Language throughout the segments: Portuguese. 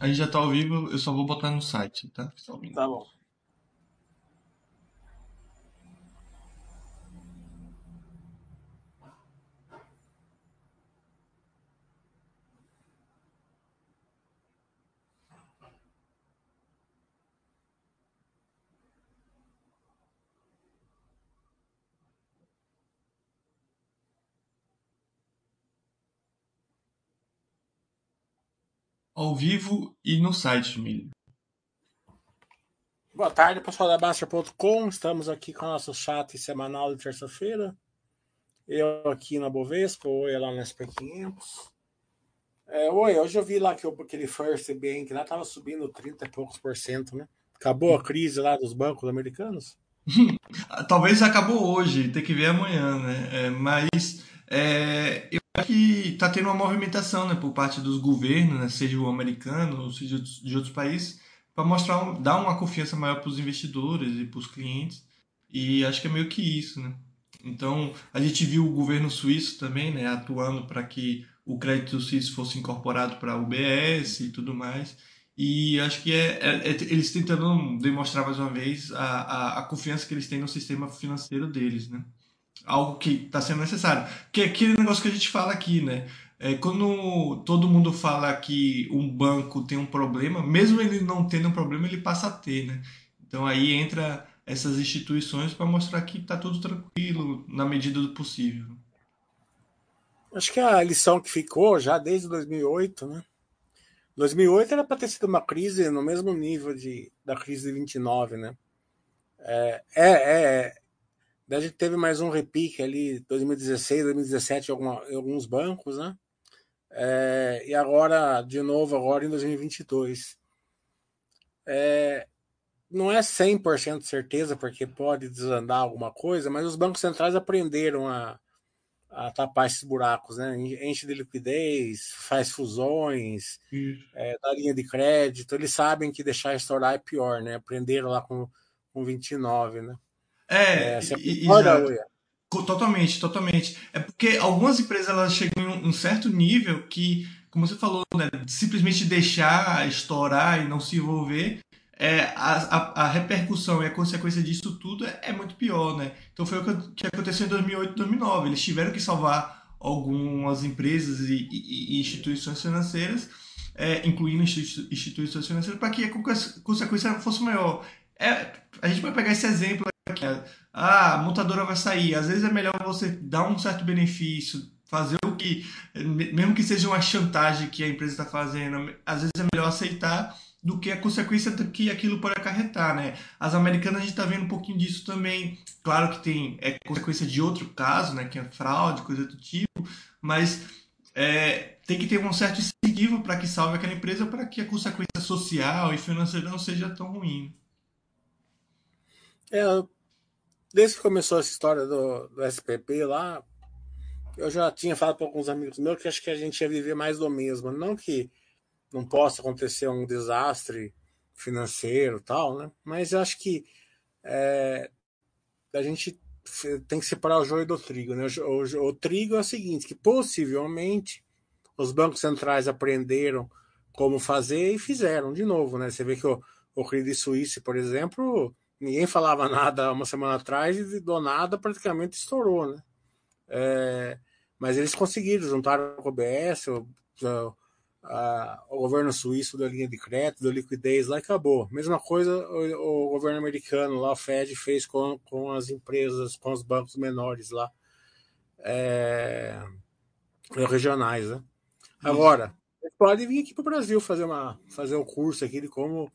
A gente já tá ao vivo, eu só vou botar no site, tá? Tá bom. Ao vivo e no site, Milho. Boa tarde, pessoal da Baster.com. Estamos aqui com o nosso chat semanal de terça-feira. Eu aqui na Bovespa, oi lá na SP500. É, oi, hoje eu vi lá que aquele First Bank lá estava subindo 30 e poucos por cento, né? Acabou a crise lá dos bancos americanos? Talvez acabou hoje, tem que ver amanhã, né? É, mas é, eu que está tendo uma movimentação né, por parte dos governos, né, seja o americano ou seja de outros países, para mostrar, dar uma confiança maior para os investidores e para os clientes. E acho que é meio que isso, né? Então, a gente viu o governo suíço também, né, atuando para que o crédito suíço fosse incorporado para o UBS e tudo mais. E acho que é, é, é, eles tentando demonstrar mais uma vez a, a, a confiança que eles têm no sistema financeiro deles, né? Algo que está sendo necessário. Que é aquele negócio que a gente fala aqui, né? É, quando todo mundo fala que um banco tem um problema, mesmo ele não tendo um problema, ele passa a ter, né? Então aí entra essas instituições para mostrar que está tudo tranquilo na medida do possível. Acho que a lição que ficou já desde 2008, né? 2008 era para ter sido uma crise no mesmo nível de, da crise de 29, né? É, é, é, Daí a gente teve mais um repique ali, 2016, 2017, em, alguma, alguns bancos, né? É, e agora, de novo, agora em 2022. É, não é 100% certeza, porque pode desandar alguma coisa, mas os bancos centrais aprenderam a, a tapar esses buracos, né? Enche de liquidez, faz fusões, é, dá linha de crédito. Eles sabem que deixar estourar é pior, né? Aprenderam lá com, com 29, né? É, é e, exato. Totalmente, totalmente. É porque algumas empresas elas chegam em um certo nível que, como você falou, né, simplesmente deixar estourar e não se envolver, é, a, a, a, repercussão e a consequência disso tudo é, é, muito pior, né? Então foi o que, aconteceu em 2008 2009. Eles tiveram que salvar algumas empresas e, e, e instituições financeiras, é, incluindo instituições financeiras, para que a consequência fosse maior. É, a gente vai pegar esse exemplo. Ah, a montadora vai sair. Às vezes é melhor você dar um certo benefício, fazer o que, mesmo que seja uma chantagem que a empresa está fazendo, às vezes é melhor aceitar do que a consequência que aquilo pode acarretar, né? As americanas a gente está vendo um pouquinho disso também. Claro que tem é consequência de outro caso, né? Que é fraude, coisa do tipo, mas é, tem que ter um certo incentivo para que salve aquela empresa para que a consequência social e financeira não seja tão ruim. É, desde que começou essa história do, do SPP lá, eu já tinha falado para alguns amigos meus que acho que a gente ia viver mais do mesmo. Não que não possa acontecer um desastre financeiro tal, né? Mas eu acho que é, a gente tem que separar o joio do trigo, né? O, o, o, trigo é o seguinte, que possivelmente os bancos centrais aprenderam como fazer e fizeram de novo, né? Você vê que o, o Credit Suisse, por exemplo, ninguém falava nada uma semana atrás e do nada praticamente estourou, né? É, mas eles conseguiram, juntaram com o BS, o, a, o governo suíço da linha de crédito, da liquidez lá e acabou. Mesma coisa o, o, governo americano lá, o Fed, fez com, com as empresas, com os bancos menores lá, é, regionais, né? Agora, pode vir aqui para o Brasil fazer, uma, fazer um curso aqui de como,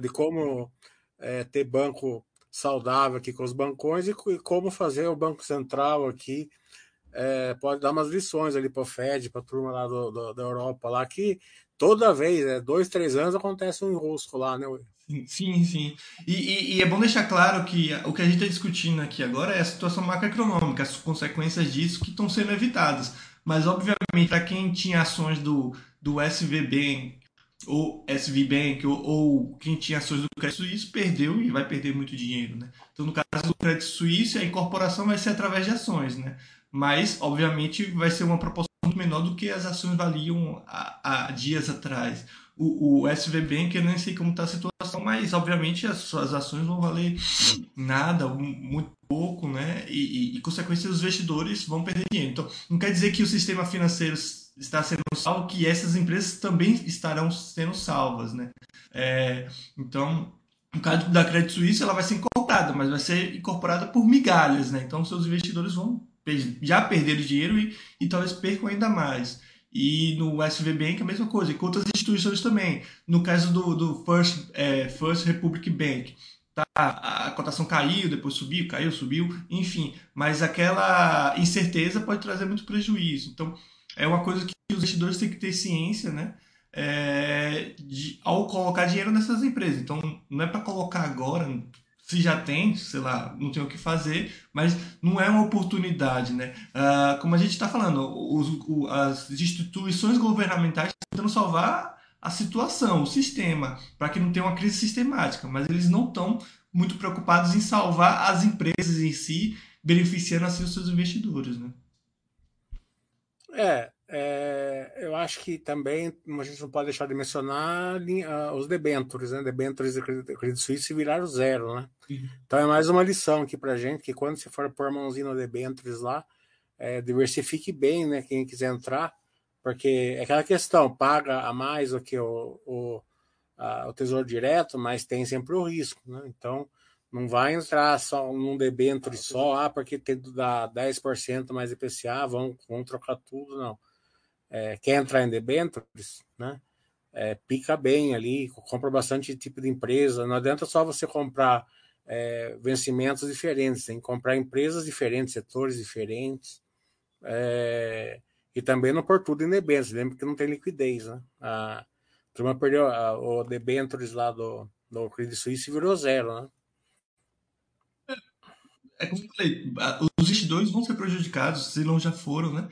de como é, ter banco saudável aqui com os bancões e, e como fazer o Banco Central aqui. É, pode dar umas lições ali para o Fed, para a turma lá do, do, da Europa, lá que toda vez, é, dois, três anos, acontece um enrosco lá, né? Sim, sim. E, e, e, é bom deixar claro que o que a gente está discutindo aqui agora é a situação macroeconômica, as consequências disso que estão sendo evitadas. Mas, obviamente, para quem tinha ações do, do SVB ou SV Bank, ou, ou, quem tinha ações do Crédito Suíço, perdeu e vai perder muito dinheiro, né? Então, no caso do Crédito Suíço, a incorporação vai ser através de ações, né? Mas, obviamente, vai ser uma proporção muito menor do que as ações valiam há, há dias atrás. o, o SVB, que eu nem sei como está a situação, mas obviamente as suas ações vão valer nada, muito pouco, né? E, e, e consequência, os investidores vão perder dinheiro. Então, não quer dizer que o sistema financeiro está sendo salvo, que essas empresas também estarão sendo salvas, né? É, então, no caso da Credit Suisse, ela vai ser incorporada, mas vai ser incorporada por migalhas, né? Então, seus investidores vão já perder dinheiro e, e talvez percam ainda mais. E no SV Bank a mesma coisa, e com outras instituições também. No caso do, do First, é, First Republic Bank, tá, a cotação caiu, depois subiu, caiu, subiu, enfim. Mas aquela incerteza pode trazer muito prejuízo. Então, é uma coisa que os investidores têm que ter ciência, né? É, de, ao colocar dinheiro nessas empresas. Então, não é para colocar agora, se já tem, sei lá, não tem o que fazer, mas não é uma oportunidade, né? Uh, como a gente está falando, os, o, as instituições governamentais estão tentando salvar a situação, o sistema, para que não tenha uma crise sistemática, mas eles não estão muito preocupados em salvar as empresas em si, beneficiando assim os seus investidores, né? É, é, eu acho que também a gente não pode deixar de mencionar uh, os debentures, né? Debentures de Credit Suisse viraram zero, né? Uhum. Então é mais uma lição aqui para gente que quando você for pôr mãozinha no debentures lá, é, diversifique bem, né? Quem quiser entrar, porque é aquela questão, paga a mais do que o, o, a, o tesouro direto, mas tem sempre o risco, né? Então não vai entrar só num debenture só, ah, porque tem dar 10% mais IPCA, vão, vão trocar tudo, não é, quer entrar em debentures, né? É, pica bem ali, compra bastante tipo de empresa. Não adianta só você comprar é, vencimentos diferentes, tem que comprar empresas diferentes, setores diferentes. É, e também não por tudo em debêntures, lembra que não tem liquidez, né? A turma perdeu a, o debêntures lá do, do Credit Suisse virou zero, né? É, como eu falei, os investidores vão ser prejudicados, se não já foram, né?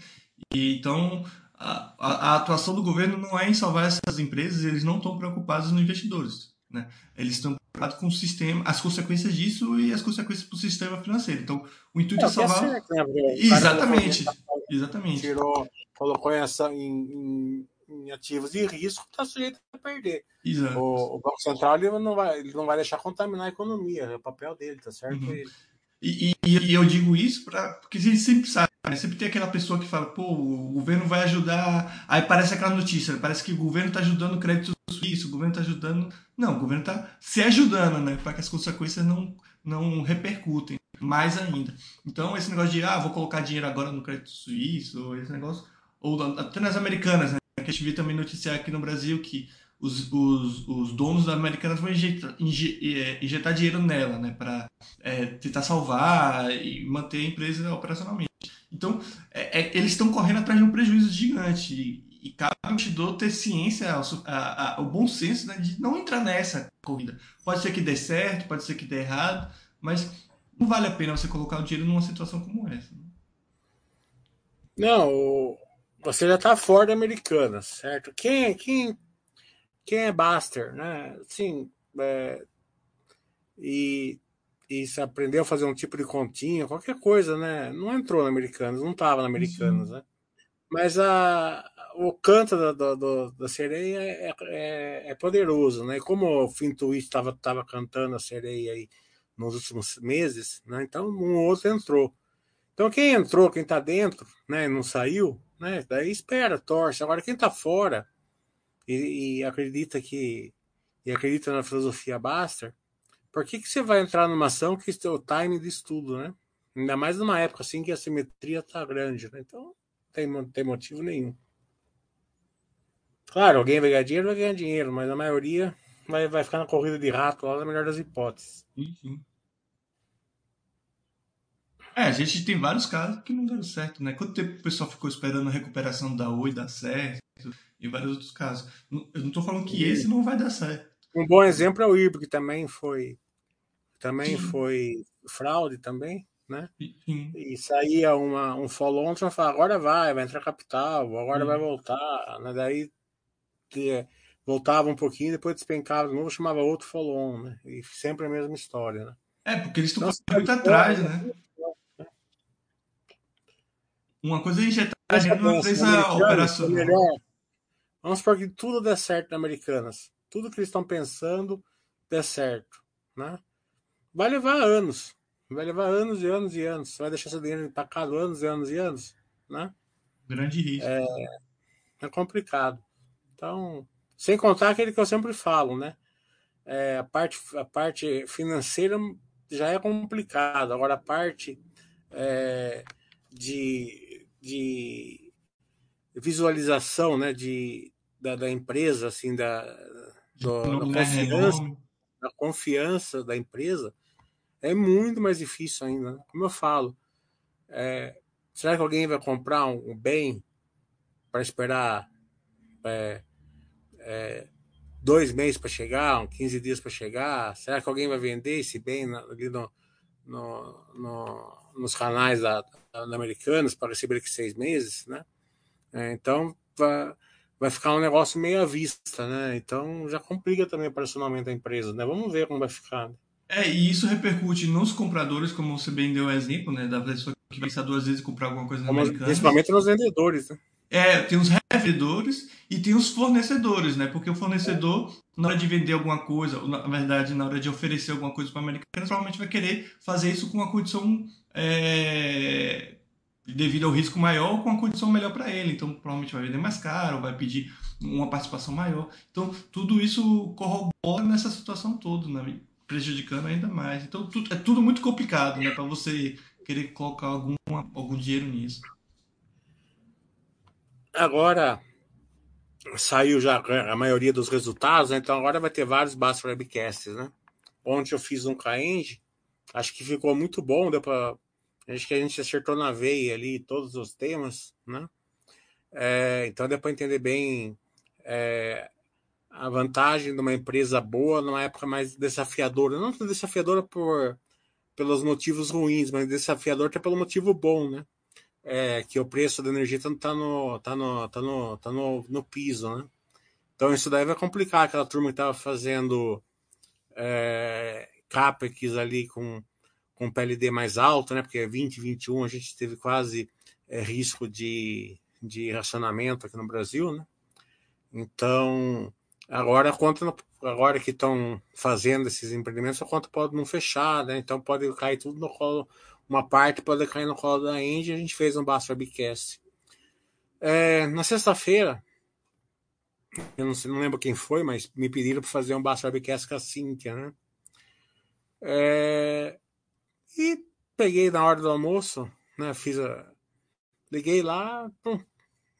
E, então, a, a, atuação do governo não é em salvar essas empresas, eles não estão preocupados nos investidores. Né? Eles estão preocupados com o sistema, as consequências disso e as consequências para o sistema financeiro. Então, o intuito é, é salvar. É certo, né? Exatamente. Exatamente. Tirou, colocou essa em, em, em, ativos de risco, está sujeito a perder. Exato. O, o, Banco Central ele não, vai, ele não vai deixar contaminar a economia, é o papel dele, tá certo? Uhum. E, e, e, eu digo isso pra, porque a gente sempre sabe, né? sempre tem aquela pessoa que fala, pô, o governo vai ajudar. Aí parece aquela notícia, parece que o governo está ajudando o crédito suíço, o governo está ajudando. Não, o governo está se ajudando, né? Para que as consequências não, não repercutem mais ainda. Então, esse negócio de, ah, vou colocar dinheiro agora no crédito suíço, ou esse negócio, ou até nas americanas, né? Que a gente viu também noticiar aqui no Brasil que os, os, os donos da Americanas vão injetar, é, injetar dinheiro nela, né, para é, tentar salvar e manter a empresa operacionalmente. Então, é, é, eles estão correndo atrás de um prejuízo gigante e, e cabe ao investidor ter ciência, a, a, o bom senso né, de não entrar nessa corrida. Pode ser que dê certo, pode ser que dê errado, mas não vale a pena você colocar o dinheiro numa situação como essa. Né? Não, você já está fora da Americana, certo? Quem, quem quem é Baster, né? Sim, é, e, e se aprendeu a fazer um tipo de continha, qualquer coisa, né? Não entrou na Americanas, não estava na Americanas, né? Mas a, o canto da, da, da sereia é, é, é, poderoso, né? Como o Finn Twist estava tava cantando a sereia aí nos últimos meses, né? Então um outro entrou. Então quem entrou, quem está dentro, né? Não saiu, né? Daí espera, torce. Agora quem está fora e, e acredita que e acredita na filosofia Baster, por que, que você vai entrar numa ação que tem o time de estudo, né? Ainda mais numa época assim que a simetria tá grande, né? Então, não tem, tem motivo nenhum. Claro, alguém vai ganhar dinheiro, vai ganhar dinheiro, mas a maioria vai, vai ficar na corrida de rato lá na melhor das hipóteses. Uhum. É, a gente tem vários casos que não deram certo, né? Quanto tempo o pessoal ficou esperando a recuperação da Oi dar certo? E vários outros casos. Eu não estou falando que esse não vai dar certo. Um bom exemplo é o IRB, que também foi também Sim. foi fraude também, né? Sim. E saía uma, um follow-on, você fala, agora vai, vai entrar capital, agora Sim. vai voltar, né? Daí que, voltava um pouquinho, depois despencava de novo, chamava outro follow-on, né? E sempre a mesma história, né? É, porque eles estão então, muito atrás, né? Uma coisa é injetar gente numa empresa operacional. Vamos supor que tudo dê certo na Americanas. Tudo que eles estão pensando dê certo. Né? Vai levar anos. Vai levar anos e anos e anos. Você vai deixar seu dinheiro empacado anos e anos e anos. Né? Grande risco. É, é complicado. Então, sem contar aquele que eu sempre falo, né? É, a, parte, a parte financeira já é complicada. Agora, a parte é, de, de visualização né, de, da, da empresa, assim, da, do, da, confiança, da confiança da empresa, é muito mais difícil ainda. Né? Como eu falo, é, será que alguém vai comprar um, um bem para esperar é, é, dois meses para chegar, 15 dias para chegar? Será que alguém vai vender esse bem ali no, no, no nos canais da, da, da Americanas para receber aqui seis meses, né? É, então vai, vai ficar um negócio meio à vista, né? Então já complica também o personalmente da empresa, né? Vamos ver como vai ficar. Né? É, e isso repercute nos compradores, como você bem deu o exemplo, né? Da pessoa que pensar duas vezes comprar alguma coisa na Americanas. Principalmente nos vendedores, né? É, tem os revendedores e tem os fornecedores, né? Porque o fornecedor, na hora de vender alguma coisa, ou na verdade, na hora de oferecer alguma coisa para o americano, provavelmente vai querer fazer isso com uma condição é, devido ao risco maior com uma condição melhor para ele. Então, provavelmente vai vender mais caro, vai pedir uma participação maior. Então, tudo isso corrobora nessa situação toda, né? prejudicando ainda mais. Então, tudo, é tudo muito complicado, né? Para você querer colocar algum, algum dinheiro nisso. Agora saiu já a maioria dos resultados, né? então agora vai ter vários Basta Webcasts, né? Ontem eu fiz um Caenge, acho que ficou muito bom, deu para acho que a gente acertou na veia ali todos os temas, né? É, então deu para entender bem é, a vantagem de uma empresa boa numa época mais desafiadora, não desafiadora por pelos motivos ruins, mas desafiadora até pelo motivo bom, né? é, que o preço da energia está tá no, tá no, tá no, tá no, no piso, né? Então isso daí vai complicar aquela turma que estava fazendo é, CAPEX ali com, com PLD mais alto, né? Porque 2021 a gente teve quase é, risco de, de racionamento aqui no Brasil, né? Então, agora a conta, agora que estão fazendo esses empreendimentos, a conta pode não fechar, né? Então pode cair tudo no colo uma parte pode cair no colo da Andy. A gente fez um Basso Webcast. É, na sexta-feira, eu não, sei, não, lembro quem foi, mas me pediram para fazer um Basso Webcast com a Cíntia, né? É, e peguei na hora do almoço, né? Fiz a, liguei lá, pum,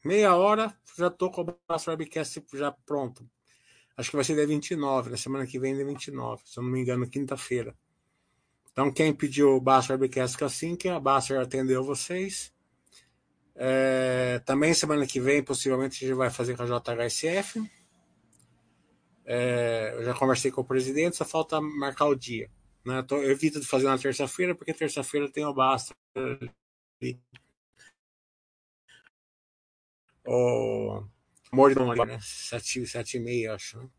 meia hora, já tô com o Basso Webcast já pronto. Acho que vai ser dia 29, na semana que vem, dia 29, se eu não me engano, quinta-feira. Então, quem pediu o Basser Webcast assim, que a Basser atendeu vocês. É, também semana que vem, possivelmente, a gente vai fazer com a JHSF. É, eu já conversei com o presidente, só falta marcar o dia. Né? Tô, eu evito de fazer na terça-feira, porque terça-feira tem o ali. O Mordom ali, né? Sete, sete e meia, acho. Né?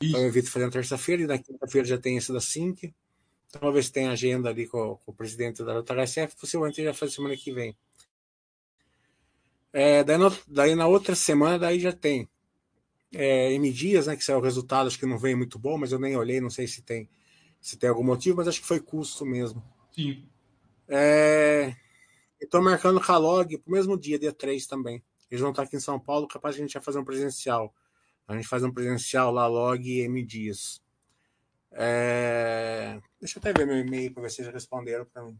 Então eu evito fazer na terça-feira, e na quinta-feira já tem esse da Sync. Então, vamos ver se tem agenda ali com, com o presidente da JHSF, possivelmente já faz semana que vem. É, daí, no, daí, na outra semana daí já tem é, M Dias, né, que saiu o resultado, acho que não veio muito bom, mas eu nem olhei, não sei se tem se tem algum motivo, mas acho que foi custo mesmo. Sim. É, Estou marcando o Calog para o mesmo dia, dia 3 também. Eles vão estar aqui em São Paulo, capaz de a gente já fazer um presencial. A gente faz um presencial lá, log e M Dias. É... Deixa eu até ver meu e-mail para ver se eles responderam para mim.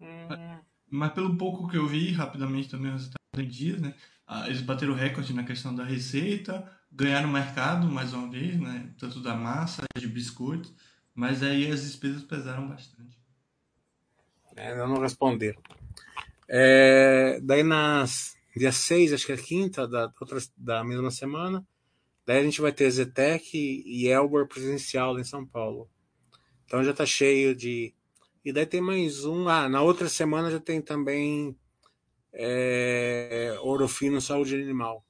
Hum... Mas pelo pouco que eu vi, rapidamente também os em dias, né? Ah, eles bateram recorde na questão da receita, ganharam mercado mais uma vez, né? Tanto da massa, de biscoitos, mas aí as despesas pesaram bastante. É, não responderam. É, daí nas dia 6, acho que é quinta da, outra, da mesma semana, Daí a gente vai ter Zetec e Elbor presencial em São Paulo. Então já está cheio de. E daí tem mais um. Ah, na outra semana já tem também é, Saúde Animal.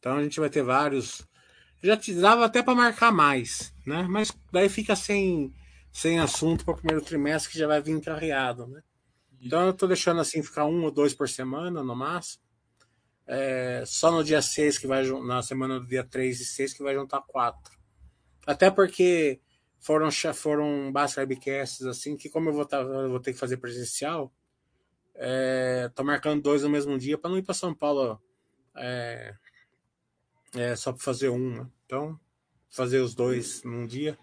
Então a gente vai ter vários. Já te dava até para marcar mais, né? Mas daí fica sem, sem assunto para o primeiro trimestre que já vai vir encarreado, né? Então eu estou deixando assim ficar um ou dois por semana no máximo. é, só no dia 6 que vai na semana do dia 3 e 6 que vai juntar quatro. Até porque foram foram básicas webcasts assim que como eu vou, tá, eu vou ter que fazer presencial, é, tô marcando dois no mesmo dia para não ir para São Paulo é, é, só para fazer um. Né? Então, fazer os dois num dia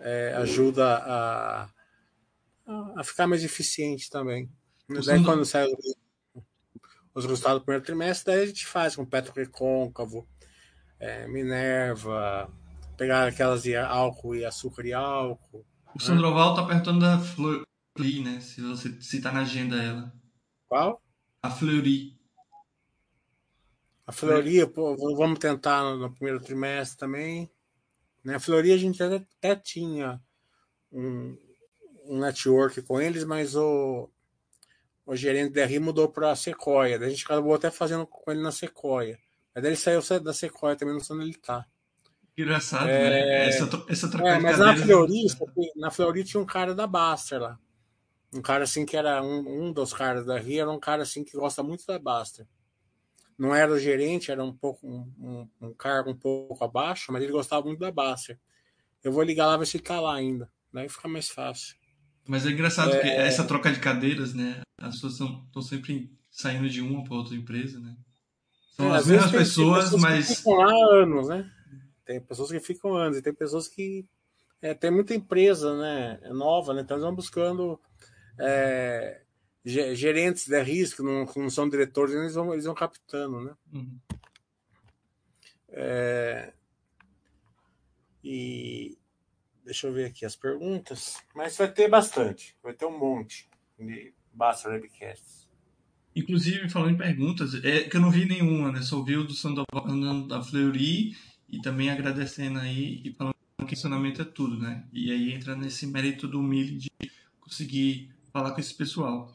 é, ajuda a, a ficar mais eficiente também. Daí, quando sai os resultados do primeiro trimestre, daí a gente faz com Petro Recôncavo, é, Minerva, pegar aquelas de álcool e açúcar e álcool. O Sandroval tá perguntando da Fleury, né? Se você se tá na agenda ela. Qual? A Fleury. A Fleury, pô, vamos tentar no, primeiro trimestre também. Né? A Fleury a gente até, até tinha um, um network com eles, mas o, o gerente da RI mudou para a Sequoia. Daí a gente acabou até fazendo com ele na Sequoia. Mas daí ele saiu da Sequoia também, não sei onde ele está. Engraçado, é... né? Essa, essa troca é, mas na Fleury, na Fleury tinha um cara da Baster lá. Um cara assim que era um, um dos caras da RI, era um cara assim que gosta muito da Baster. Não era o gerente, era um pouco um, um, um cargo um pouco abaixo, mas ele gostava muito da Baster. Eu vou ligar lá ver se ele tá lá ainda. Daí fica mais fácil. Mas é engraçado é... que essa troca de cadeiras, né? As pessoas estão sempre saindo de uma para outra empresa, né? São é, as mesmas pessoas, pessoas, mas. Que ficam lá anos, né? Tem pessoas que ficam anos e tem pessoas que. É, tem muita empresa, né? É nova, né? Então eles vão buscando é, gerentes de risco, não, não são diretores, eles vão, eles vão captando, né? Uhum. É, e deixa eu ver aqui as perguntas, mas vai ter bastante, vai ter um monte de Basta Webcasts. Inclusive, falando em perguntas, é que eu não vi nenhuma, né? Só vi o do Sandoval da Fleury e também agradecendo aí e falando que o funcionamento é tudo, né? E aí entra nesse mérito do Mili de conseguir falar com esse pessoal.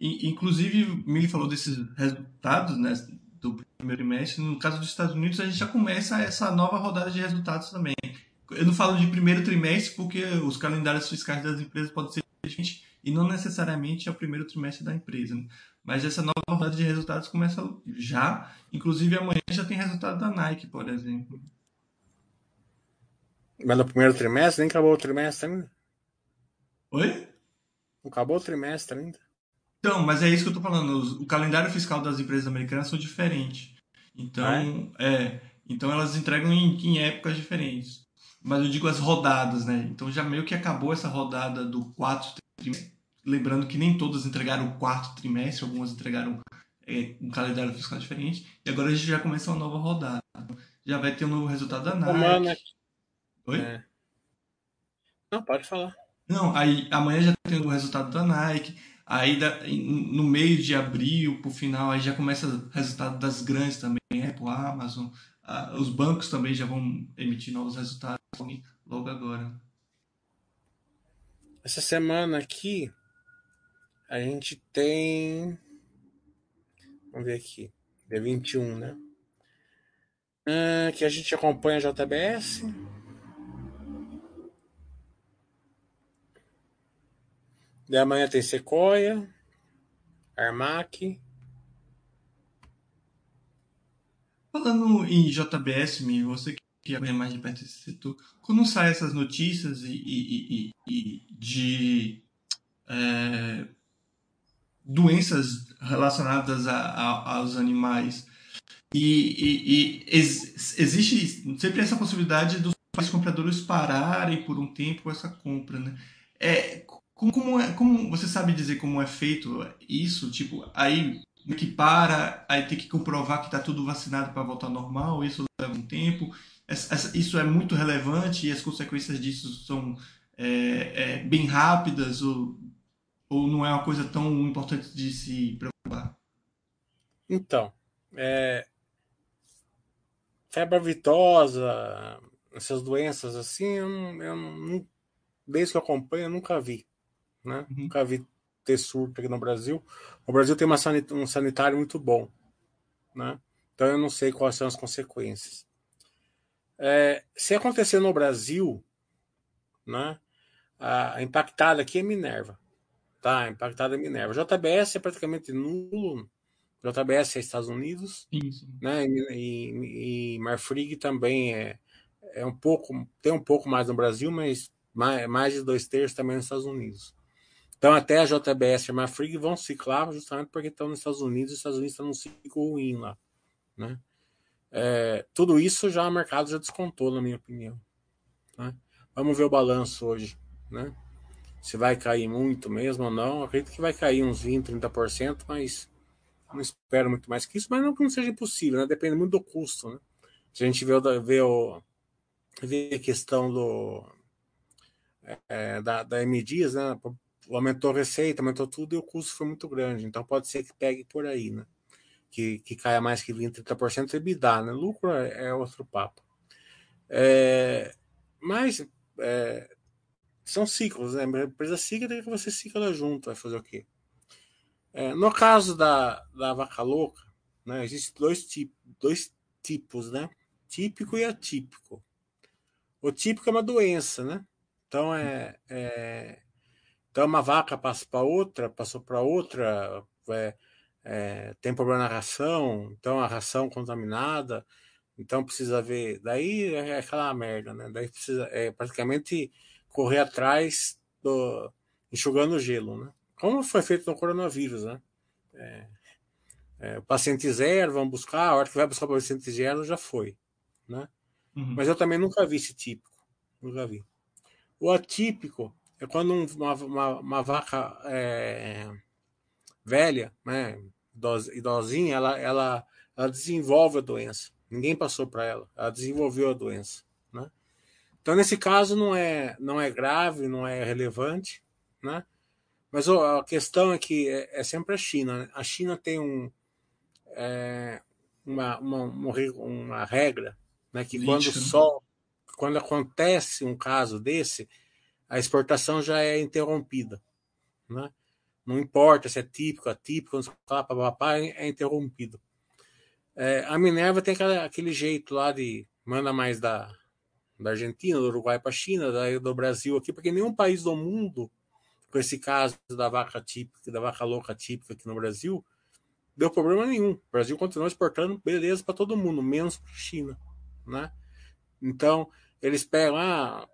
E, inclusive, Mili falou desses resultados, né? Do primeiro trimestre. No caso dos Estados Unidos, a gente já começa essa nova rodada de resultados também. Eu não falo de primeiro trimestre porque os calendários fiscais das empresas podem ser diferentes e não necessariamente é o primeiro trimestre da empresa. Né? Mas essa nova rodada de resultados começa já. Inclusive amanhã já tem resultado da Nike, por exemplo. Mas no primeiro trimestre? Nem acabou o trimestre ainda? Oi? Não acabou o trimestre ainda? Então, mas é isso que eu tô falando. O calendário fiscal das empresas americanas são diferentes. Então, é? é? então elas entregam em, em épocas diferentes. Mas eu digo as rodadas, né? Então já meio que acabou essa rodada do quarto trimestre. Lembrando que nem todas entregaram o quarto trimestre, algumas entregaram é, um calendário fiscal diferente. E agora a gente já começa uma nova rodada. Já vai ter um novo resultado da Nike. Oi? É. Não, pode falar. Não, aí amanhã já tem o resultado da Nike. Aí no meio de abril, pro final, aí já começa o resultado das grandes também, Apple, Amazon. os bancos também já vão emitir novos resultados logo agora. Essa semana aqui a gente tem. Vamos ver aqui. Dia 21, né? Ah, que a gente acompanha a JBS. De amanhã tem Sequoia, Armac. Falando em JBS, você que é mais de perto desse setor, quando saem essas notícias e, e, e, e de é, doenças relacionadas a, a, aos animais. E ex, existe sempre essa possibilidade dos compradores pararem por um tempo essa compra, né? É, como, como, é, como você sabe dizer como é feito isso? Tipo, aí que para, aí tem que comprovar que está tudo vacinado para voltar normal, isso leva um tempo. Isso é muito relevante e as consequências disso são é, é, bem rápidas ou, ou não é uma coisa tão importante de se preocupar? Então, é, febre avitosa, essas doenças assim, eu, eu, desde que eu acompanho, eu nunca vi. Né? Uhum. Nunca vi ter surto aqui no Brasil. O Brasil tem uma sanit um sanitário muito bom. Né? Então eu não sei quais são as consequências. É, se acontecer no Brasil, né, a impactada aqui é Minerva. Tá, impactada é Minerva. JBS é praticamente nulo JBS é Estados Unidos, Isso. né? E, e Marfrig também é, é um pouco, tem um pouco mais no Brasil, mas mais, mais de dois terços também nos Estados Unidos. Então, até a JBS e a Marfrig vão ciclar justamente porque estão nos Estados Unidos e os Estados Unidos estão num ciclo ruim lá. Né? É, tudo isso já o mercado já descontou, na minha opinião. Né? Vamos ver o balanço hoje. Né? Se vai cair muito mesmo ou não. acredito que vai cair uns 20%, 30%, mas não espero muito mais que isso. Mas não que não seja impossível, né? depende muito do custo. Né? Se a gente vê, vê, o, vê a questão do, é, da, da M Dias, né? Aumentou a receita, aumentou tudo e o custo foi muito grande. Então pode ser que pegue por aí, né? Que, que caia mais que 20%, 30% EBITDA, né? Lucro é, é outro papo. É, mas é, são ciclos, né? A empresa cíclica que você cicla junto, vai fazer o quê? É, no caso da, da vaca louca, né, existem dois, tipos, dois tipos, né? Típico e atípico. O típico é uma doença, né? Então é, é então uma vaca passa para outra, passou para outra, é, é, tem problema na ração, então a ração contaminada, então precisa ver. Daí é aquela merda, né? Daí precisa é, praticamente correr atrás do enxugando gelo, né? Como foi feito no coronavírus, né? É, é, paciente zero, vamos buscar, a hora que vai buscar o paciente zero já foi, né? Uhum. Mas eu também nunca vi esse típico, nunca vi. O atípico é quando uma, uma, uma vaca é, velha, né, idosinha, ela, ela, ela desenvolve a doença. Ninguém passou para ela, ela desenvolveu a doença. Né? Então, nesse caso, não é, não é grave, não é relevante, né? Mas a questão é que é, é sempre a China. Né? A China tem um, é, uma, uma, uma, regra né, que quando só quando acontece um caso desse, a exportação já é interrompida. Né? Não importa se é típico, atípico, papapá, é interrompido. É, a Minerva tem aquela, aquele jeito lá de manda mais da, da Argentina, do Uruguai para a China, da, do Brasil aqui, porque nenhum país do mundo, com esse caso da vaca típica, da vaca louca típica aqui no Brasil, deu problema nenhum. O Brasil continuou exportando beleza para todo mundo, menos para a China. Né? Então, eles pegam, ah,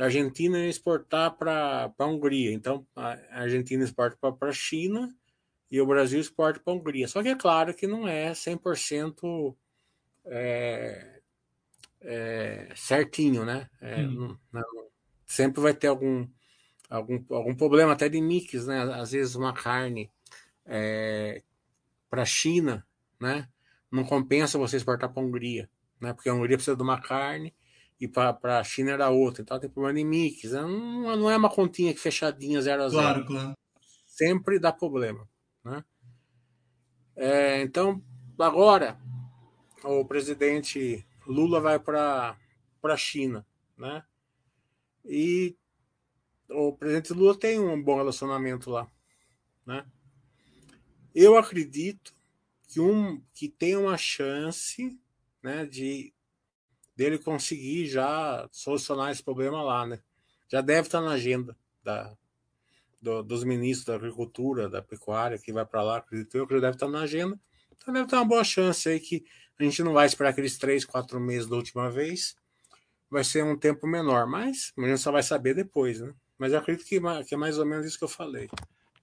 a Argentina exportar para a Hungria. Então, a Argentina exporta para a China e o Brasil exporta para a Hungria. Só que é claro que não é 100% é, é, certinho, né? É, não, não, sempre vai ter algum, algum, algum problema, até de mix, né? Às vezes uma carne é, para a China, né? Não compensa você exportar para a Hungria, né? Porque a Hungria precisa de uma carne e para a China era outra. Então tem problema de mix. Não, não é uma continha que fechadinha 0 a 0 Claro, claro. Sempre dá problema. Né? É, então, agora, o presidente Lula vai para a China. Né? E o presidente Lula tem um bom relacionamento lá. Né? Eu acredito que, um, que tem uma chance né, de dele conseguir já solucionar esse problema lá, né? Já deve estar na agenda da, do, dos ministros da agricultura, da pecuária, que vai para lá, acredito eu, que já deve estar na agenda. Então deve ter uma boa chance aí que a gente não vai esperar aqueles três, quatro meses da última vez. Vai ser um tempo menor, mas a gente só vai saber depois, né? Mas eu acredito que, que é mais ou menos isso que eu falei.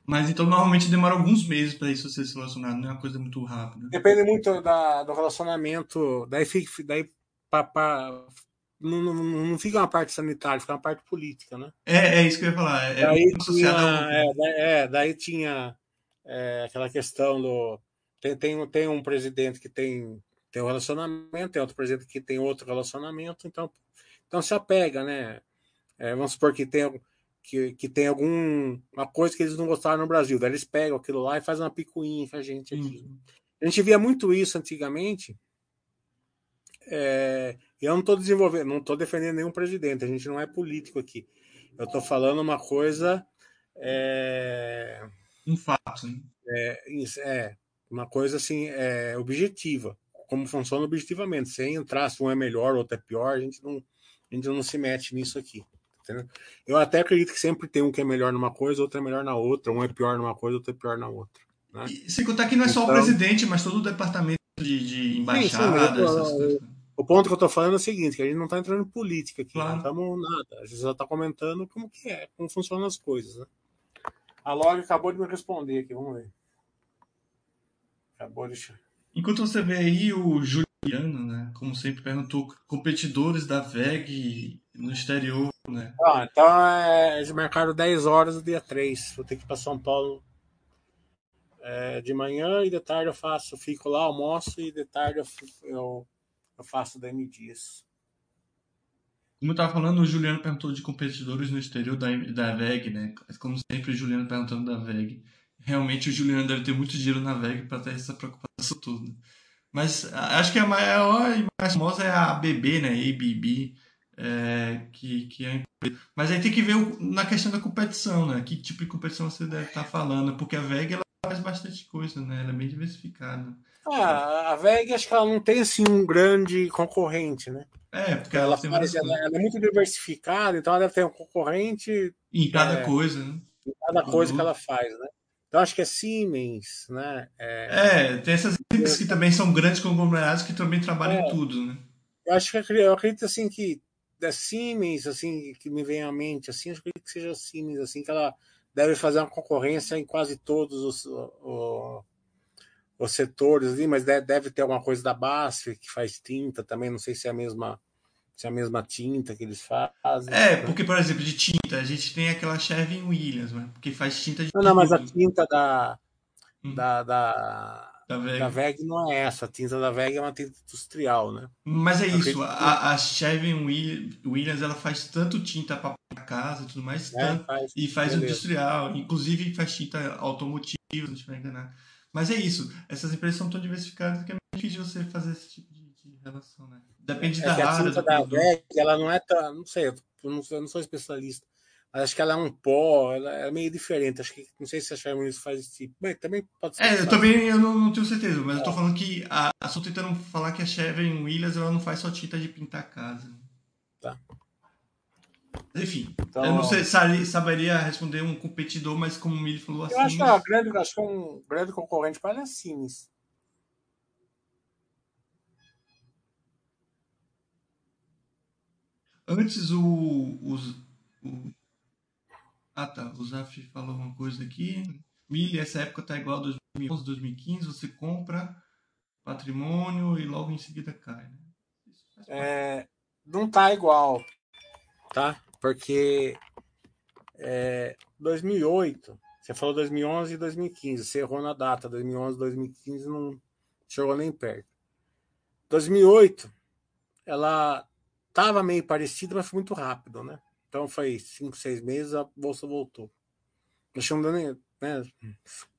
Mas então normalmente demora alguns meses para isso ser solucionado, não é uma coisa muito rápida. Depende muito da, do relacionamento, daí, daí pra, pra, não, não, não, fica uma parte sanitária, fica uma parte política, né? É, é isso que eu ia falar. É daí, tinha, é, é, daí tinha é, aquela questão do. Tem, tem, tem um presidente que tem, tem um relacionamento, tem outro presidente que tem outro relacionamento, então, então se apega, né? É, vamos supor que tem, que, que tem alguma coisa que eles não gostaram no Brasil, daí eles pegam aquilo lá e fazem uma picuinha com a gente aqui. Uhum. A gente via muito isso antigamente é, eu não estou desenvolvendo, não estou defendendo nenhum presidente, a gente não é político aqui. Eu estou falando uma coisa. É, um fato, né? É, é uma coisa assim, é, objetiva, como funciona objetivamente, sem entrar se um é melhor, outro é pior, a gente não, a gente não se mete nisso aqui. Entendeu? Eu até acredito que sempre tem um que é melhor numa coisa, outro é melhor na outra, um é pior numa coisa, outro é pior na outra. Né? E, sem contar que não é só então, o presidente, mas todo o departamento de, de embaixada. Sim, sim, o ponto que eu estou falando é o seguinte, que a gente não está entrando em política aqui, claro. não estamos nada. A gente só está comentando como que é, como funcionam as coisas. Né? A Log acabou de me responder aqui, vamos ver. Acabou de. Enquanto você vê aí o Juliano, né? Como sempre perguntou, competidores da VEG no exterior, né? Ah, então é, eles marcaram 10 horas do dia 3. Vou ter que ir para São Paulo é, de manhã e de tarde eu faço, fico lá, almoço e de tarde eu, eu eu faço da Dias. Como eu estava falando, o Juliano perguntou de competidores no exterior da, da VEG, né? Como sempre, o Juliano perguntando da VEG. Realmente, o Juliano deve ter muito dinheiro na VEG para ter essa preocupação toda. Mas acho que a maior e mais famosa é a ABB, né? ABB, é, que, que é Mas aí tem que ver na questão da competição, né? Que tipo de competição você deve estar tá falando, porque a VEG ela faz bastante coisa, né? Ela é bem diversificada. Ah, a VEG acho que ela não tem assim um grande concorrente, né? É, porque ela, ela, faz, ela, ela, é muito diversificada, então ela deve ter um concorrente em cada é, coisa, né? Em cada coisa que ela faz, né? Então acho que é Siemens, né? É, é tem essas empresas que também são grandes conglomerados que também trabalham é, em tudo, né? Eu acho que eu acredito assim que da Siemens, assim, que me vem à mente, assim, acho que seja Siemens, assim, que ela deve fazer uma concorrência em quase todos os, os os setores ali, mas deve ter alguma coisa da BASF que faz tinta também, não sei se é a mesma se é a mesma tinta que eles fazem. É, porque, por exemplo, de tinta, a gente tem aquela Sherwin Williams, né? porque faz tinta de. Não, não, mas a tinta da, hum. da, da, da, VEG. da VEG não é essa. A tinta da VEG é uma tinta industrial, né? Mas é isso, a, a Sherwin Williams ela faz tanto tinta para casa e tudo mais, é, tanto, faz, e faz beleza. industrial, inclusive faz tinta automotiva, se não estiver enganado. Mas é isso. Essas empresas são tão diversificadas que é muito difícil você fazer esse tipo de, de relação, né? Depende é da área. A da VEC, ela não é tão. Não sei, eu não, eu não sou especialista. Mas acho que ela é um pó, ela é meio diferente. Acho que não sei se a Sherman faz esse tipo. Bem, também pode ser. É, eu também eu não, não, tenho certeza, mas é. eu tô é. falando que a, estou tentando falar que a Sherman Williams ela não faz só tinta de pintar casa. Tá. Enfim, então, eu não sei, saberia responder um competidor, mas como o Mili falou assim. Eu acho que, é grande, acho que é um grande concorrente para a Siemens. Antes o, os, o. Ah tá, o Zaf falou uma coisa aqui. Mili, essa época tá igual a 2011, 2015, você compra patrimônio e logo em seguida cai. Né? É, não tá igual, tá? porque é, 2008, você falou 2011 e 2015, você errou na data, 2011 2015 não chegou nem perto. 2008, ela estava meio parecida, mas foi muito rápido, né? Então foi cinco, seis meses, a bolsa voltou. Nós chamamos né,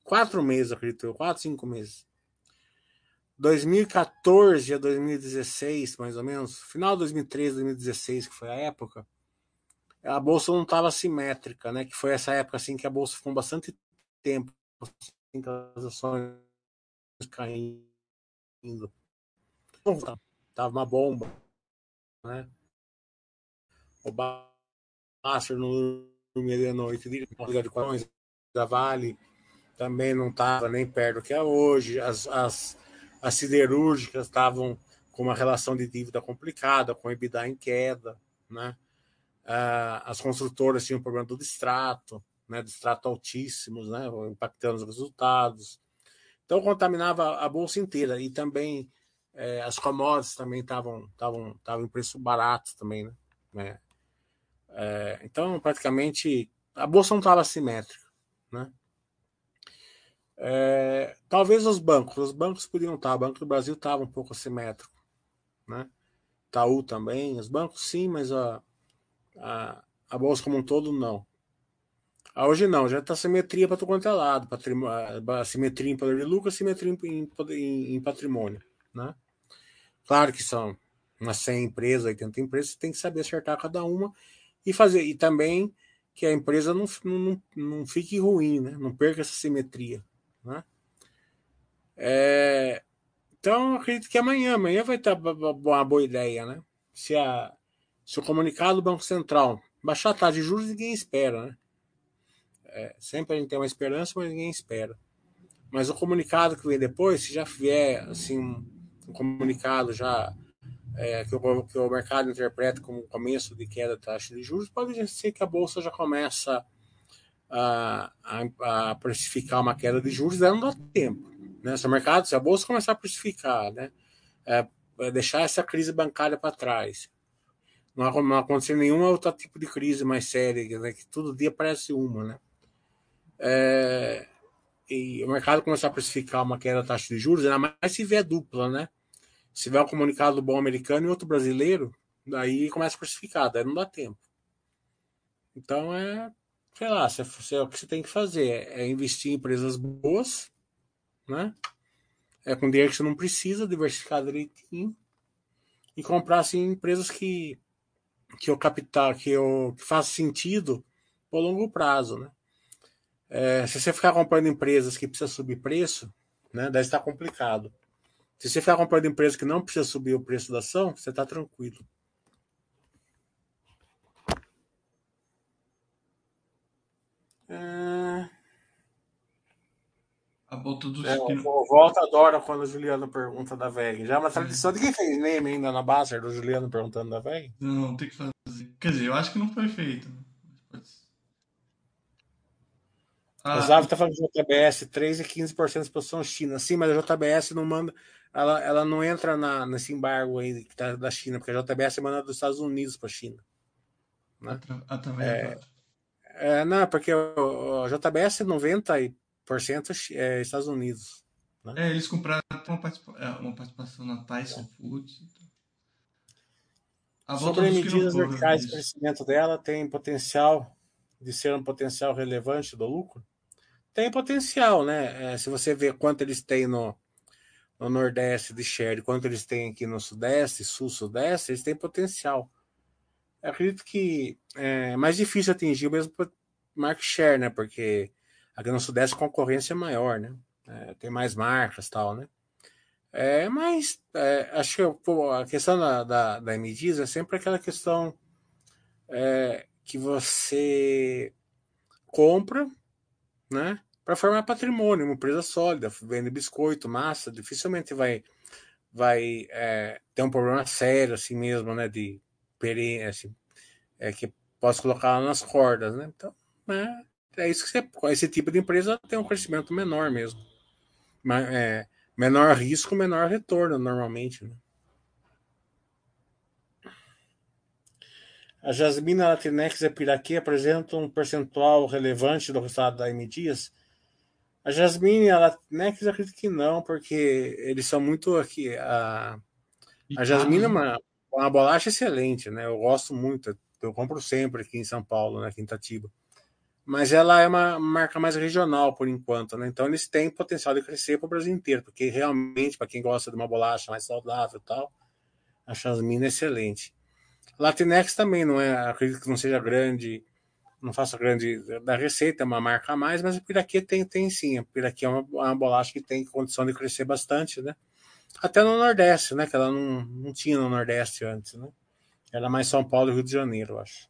quatro meses, acredito eu, quatro, cinco meses. 2014 a 2016, mais ou menos, final de 2013, 2016, que foi a época, a bolsa não estava simétrica, né? Que foi essa época assim que a bolsa ficou bastante tempo assim, as ações caindo. Tava uma bomba, né? O Basser no dormia noite, de quatro da Vale também não estava nem perto que é hoje. As, as, as siderúrgicas estavam com uma relação de dívida complicada, com EBITDA em queda, né? Uh, as construtoras tinham problema do distrato, né, distrato altíssimos, né, impactando os resultados. Então contaminava a bolsa inteira e também eh, as commodities também estavam estavam estavam em preço barato também, né? Eh, então praticamente a bolsa não estava simétrica, né? É, talvez os bancos, os bancos podiam estar, o Banco do Brasil estava um pouco assimétrico, né? Itaú também, os bancos sim, mas a, a, a bolsa como um todo, não. A hoje não, já está simetria para todo quanto é lado. Patrimônio, simetria em poder de lucro, simetria em, em, em, patrimônio. Né? Claro que são umas 100 empresas, 80 empresas, você tem que saber acertar cada uma e fazer. E também que a empresa não, não, não fique ruim, né? não perca essa simetria. Né? É, então, acredito que amanhã, amanhã vai estar uma boa ideia, né? Se a, se o comunicado do Banco Central baixar a taxa de juros, ninguém espera, né? É, sempre a gente tem uma esperança, mas ninguém espera. Mas o comunicado que vem depois, se já vier assim, um comunicado já é, que, o, que, o, mercado interpreta como começo de queda da taxa de juros, pode ser que a Bolsa já começa a, a, a precificar uma queda de juros, não dá tempo. Né? Se o mercado, se a Bolsa começar a precificar, né? É, deixar essa crise bancária para trás, não, não acontecer nenhuma outro tipo de crise mais séria, né? que todo dia aparece uma, né? É, e o mercado começar a precificar uma queda da taxa de juros, ainda mais se vier dupla, né? Se tiver um comunicado bom americano e outro brasileiro, daí começa a precificar, daí não dá tempo. Então é, sei lá, se, se é o que você tem que fazer é investir em empresas boas, né? É com dinheiro que você não precisa, diversificar direitinho e comprar assim empresas que que o capital que o que faz sentido por longo prazo, né? É, se você ficar comprando empresas que precisa subir preço, né, daí está complicado. Se você ficar comprando empresa que não precisa subir o preço da ação, você está tranquilo. É... A volta do é, Volta adora quando o Juliano pergunta da VEG. Já é uma tradição de quem fez meme ainda na Baster do Juliano perguntando da VEG? Não, tem que fazer. Quer dizer, eu acho que não foi feito. Ah, o Zav está falando de JBS, 3 e 15% de exposição China. Sim, mas a JBS não manda. Ela, ela não entra na, nesse embargo aí que tá da China, porque a JBS é manda dos Estados Unidos para a China. Né? Ah, também. É, é, não, porque o, o JBS 90% é Estados Unidos. Né? É, eles compraram uma, participa é, uma participação na Tyson é. Foods. A Sobre medidas verticais de crescimento dela, tem potencial de ser um potencial relevante do lucro? Tem potencial, né? É, se você vê quanto eles têm no, no Nordeste de share, quanto eles têm aqui no Sudeste, Sul-Sudeste, eles têm potencial. Eu acredito que é mais difícil atingir o mesmo market share, né? Porque aqui no Sudeste a concorrência é maior, né? É, tem mais marcas tal, né? É, mas é, acho que pô, a questão da, da, da MDs é sempre aquela questão é, que você compra, né? Para formar patrimônio, uma empresa sólida, vende biscoito, massa, dificilmente vai vai é, ter um problema sério assim mesmo, né? De peri, assim, é, que posso colocar nas cordas, né? Então, é, é isso que você, esse tipo de empresa tem um crescimento menor mesmo, mas, é, menor risco, menor retorno normalmente, né? A jasmina latinex e a piraquê apresentam um percentual relevante do resultado da M Dias? A jasmina e a latinex eu acredito que não, porque eles são muito aqui. A, a jasmina é uma, uma bolacha excelente, né? Eu gosto muito, eu compro sempre aqui em São Paulo, né, aqui em Itatiba. Mas ela é uma marca mais regional por enquanto, né? Então eles têm potencial de crescer para o Brasil inteiro, porque realmente, para quem gosta de uma bolacha mais saudável e tal, a jasmina é excelente. Latinex também não é, acredito que não seja grande, não faça grande da receita, é uma marca a mais, mas a Piraquê tem, tem sim. A Piraquê é uma, uma bolacha que tem condição de crescer bastante, né? Até no Nordeste, né? Que ela não, não tinha no Nordeste antes, né? Era mais São Paulo e Rio de Janeiro, eu acho.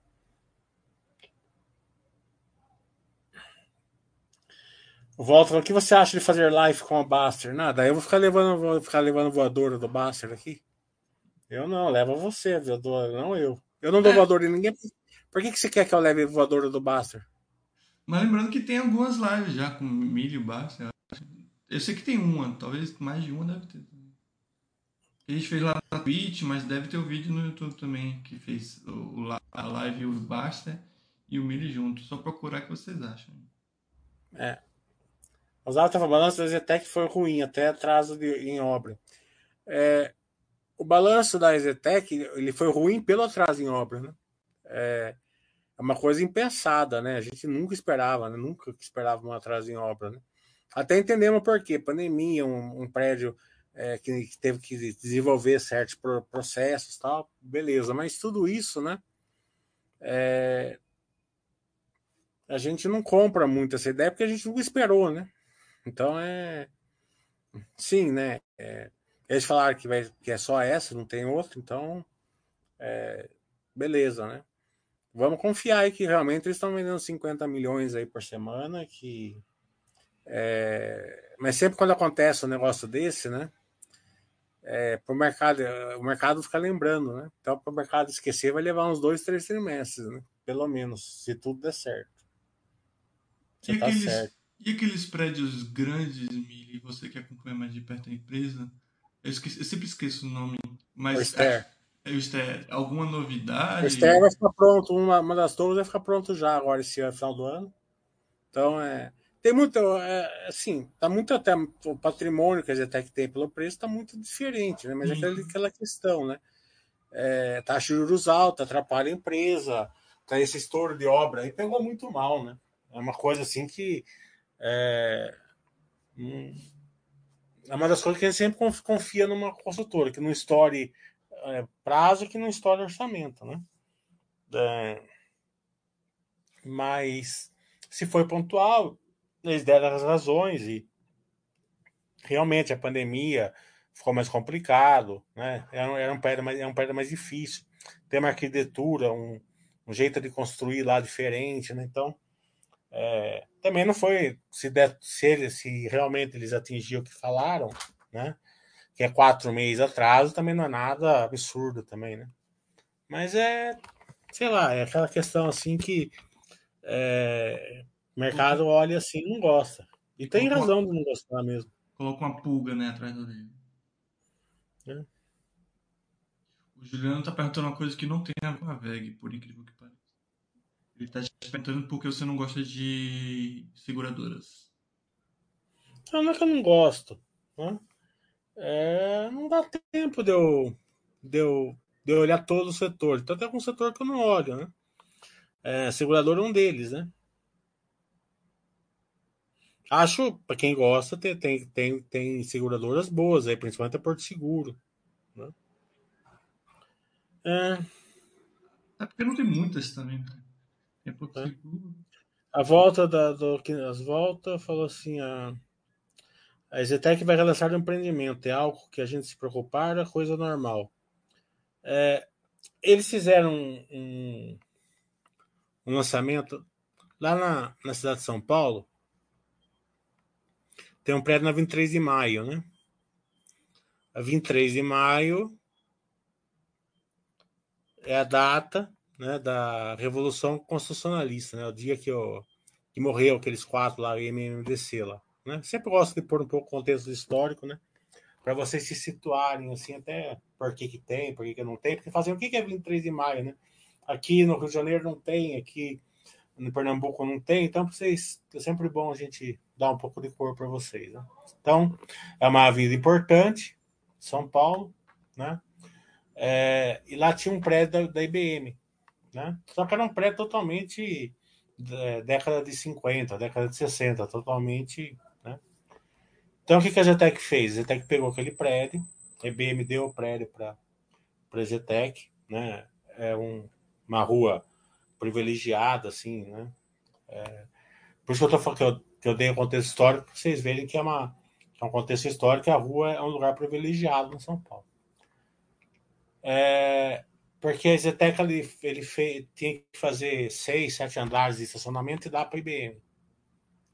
Volta, o que você acha de fazer live com a Baster? Nada, eu vou ficar levando, vou ficar levando voadora do Baster aqui. Eu não, leva você, voadora, não eu. Eu não dou é. voadora em ninguém. Por que, que você quer que eu leve voadora do Buster? Mas lembrando que tem algumas lives já com milho Buster. Eu sei que tem uma, talvez mais de uma deve ter. A gente fez lá na Twitch, mas deve ter o um vídeo no YouTube também, que fez o, a live o Buster e o milho junto. Só procurar que vocês acham. É. Os altos tava balanço até que foi ruim, até atraso de, em obra. É, o balanço da Exetec ele foi ruim pelo atraso em obra, né? É, é uma coisa impensada, né? A gente nunca esperava, né? nunca esperava um atraso em obra, né? Até entendemos por quê. Pandemia, um, um prédio é, que, que, teve que desenvolver certos processos tal, beleza. Mas tudo isso, né? É, a gente não compra muito essa ideia porque a gente nunca esperou, né? Então é. Sim, né? É, eles falaram que, vai, que é só essa, não tem outra, então. É, beleza, né? Vamos confiar aí que realmente eles estão vendendo 50 milhões aí por semana, que É, mas sempre quando acontece um negócio desse, né? É, para o mercado, o mercado fica lembrando, né? Então, para o mercado esquecer, vai levar uns dois, três trimestres, né? Pelo menos, se tudo der certo. e, tá aqueles, certo. e aqueles prédios grandes, Mili, você que acompanha mais de perto a empresa, eu, esqueci, eu sempre esqueço o nome, mas. É, é, alguma novidade? O Esther vai ficar pronto, uma, uma das torres vai ficar pronto já agora, esse final do ano. Então, é, tem muito, é, assim, tá muito até o patrimônio que a Zetec tem pelo preço está muito diferente, né? Mas é aquela, aquela questão, né? É, taxa de juros alta atrapalha a empresa, tá esse estouro de obra aí pegou muito mal, né? É uma coisa assim que é, hum, é uma das coisas que a gente sempre confia numa consultora, que não estoure é, prazo, que não estoure orçamento, né? É, mas se foi pontual, eles deram as razões e realmente a pandemia ficou mais complicado, né? Era, era um prédio mais, era um prédio mais difícil. Tem uma arquitetura, um, um jeito de construir lá diferente, né? Então, é, também não foi se, der, se, ele, se realmente eles atingiram o que falaram, né? Que é quatro meses atrás, também não é nada absurdo também, né? Mas é, sei lá, é aquela questão assim que é, o mercado olha assim e não gosta. E tem razão de não gostar mesmo. Coloca uma pulga, né, atrás dele. É. O Juliano tá perguntando uma coisa que não tem a ver com a VEG, por incrível que pareça. Ele tá te perguntando por que você não gosta de seguradoras. Não, não é que eu não gosto. Né? É, não dá tempo de eu, de, eu, de eu olhar todo o setor. Então, até com um setor que eu não olho, né? É, seguradora é um deles, né? Acho, para quem gosta, tem, tem, tem, tem seguradoras boas aí, principalmente a Porto Seguro. Né? É... é porque não tem muitas também, né? Tem Porto é. Seguro. A volta da, do, as voltas falou assim: a, a Zetec vai relançar o empreendimento, é algo que a gente se preocupar, é coisa normal. É, eles fizeram um, um, lançamento lá na, na cidade de São Paulo tem um prédio na 23 de maio, né? A 23 de maio é a data né, da Revolução Constitucionalista, né? O dia que, eu, que morreu aqueles quatro lá, o MMDC lá. Né? Sempre gosto de pôr um pouco contexto histórico, né? Para vocês se situarem, assim, até por que, que tem, por que, que não tem, porque fazem o que, é 23 de maio, né? Aqui no Rio de Janeiro não tem, aqui no Pernambuco não tem, então vocês, é sempre bom a gente dar um pouco de cor para vocês. Né? Então, é uma avenida importante, São Paulo, né? É, e lá tinha um prédio da, da, IBM, né? Só que era um prédio totalmente é, década de 50, década de 60, totalmente? Então, o que, que a Zetec fez? A Zetec pegou aquele prédio, a IBM deu o prédio para a Zetec, né? É um, uma rua privilegiada, assim, né? É, por isso que eu tô falando que eu que eu dei o um contexto histórico, para vocês verem que é, uma, é um contexto histórico, a rua é um lugar privilegiado em São Paulo. É, porque a Zetec ele, ele fez, tinha que fazer seis, sete andares de estacionamento e dá para a IBM.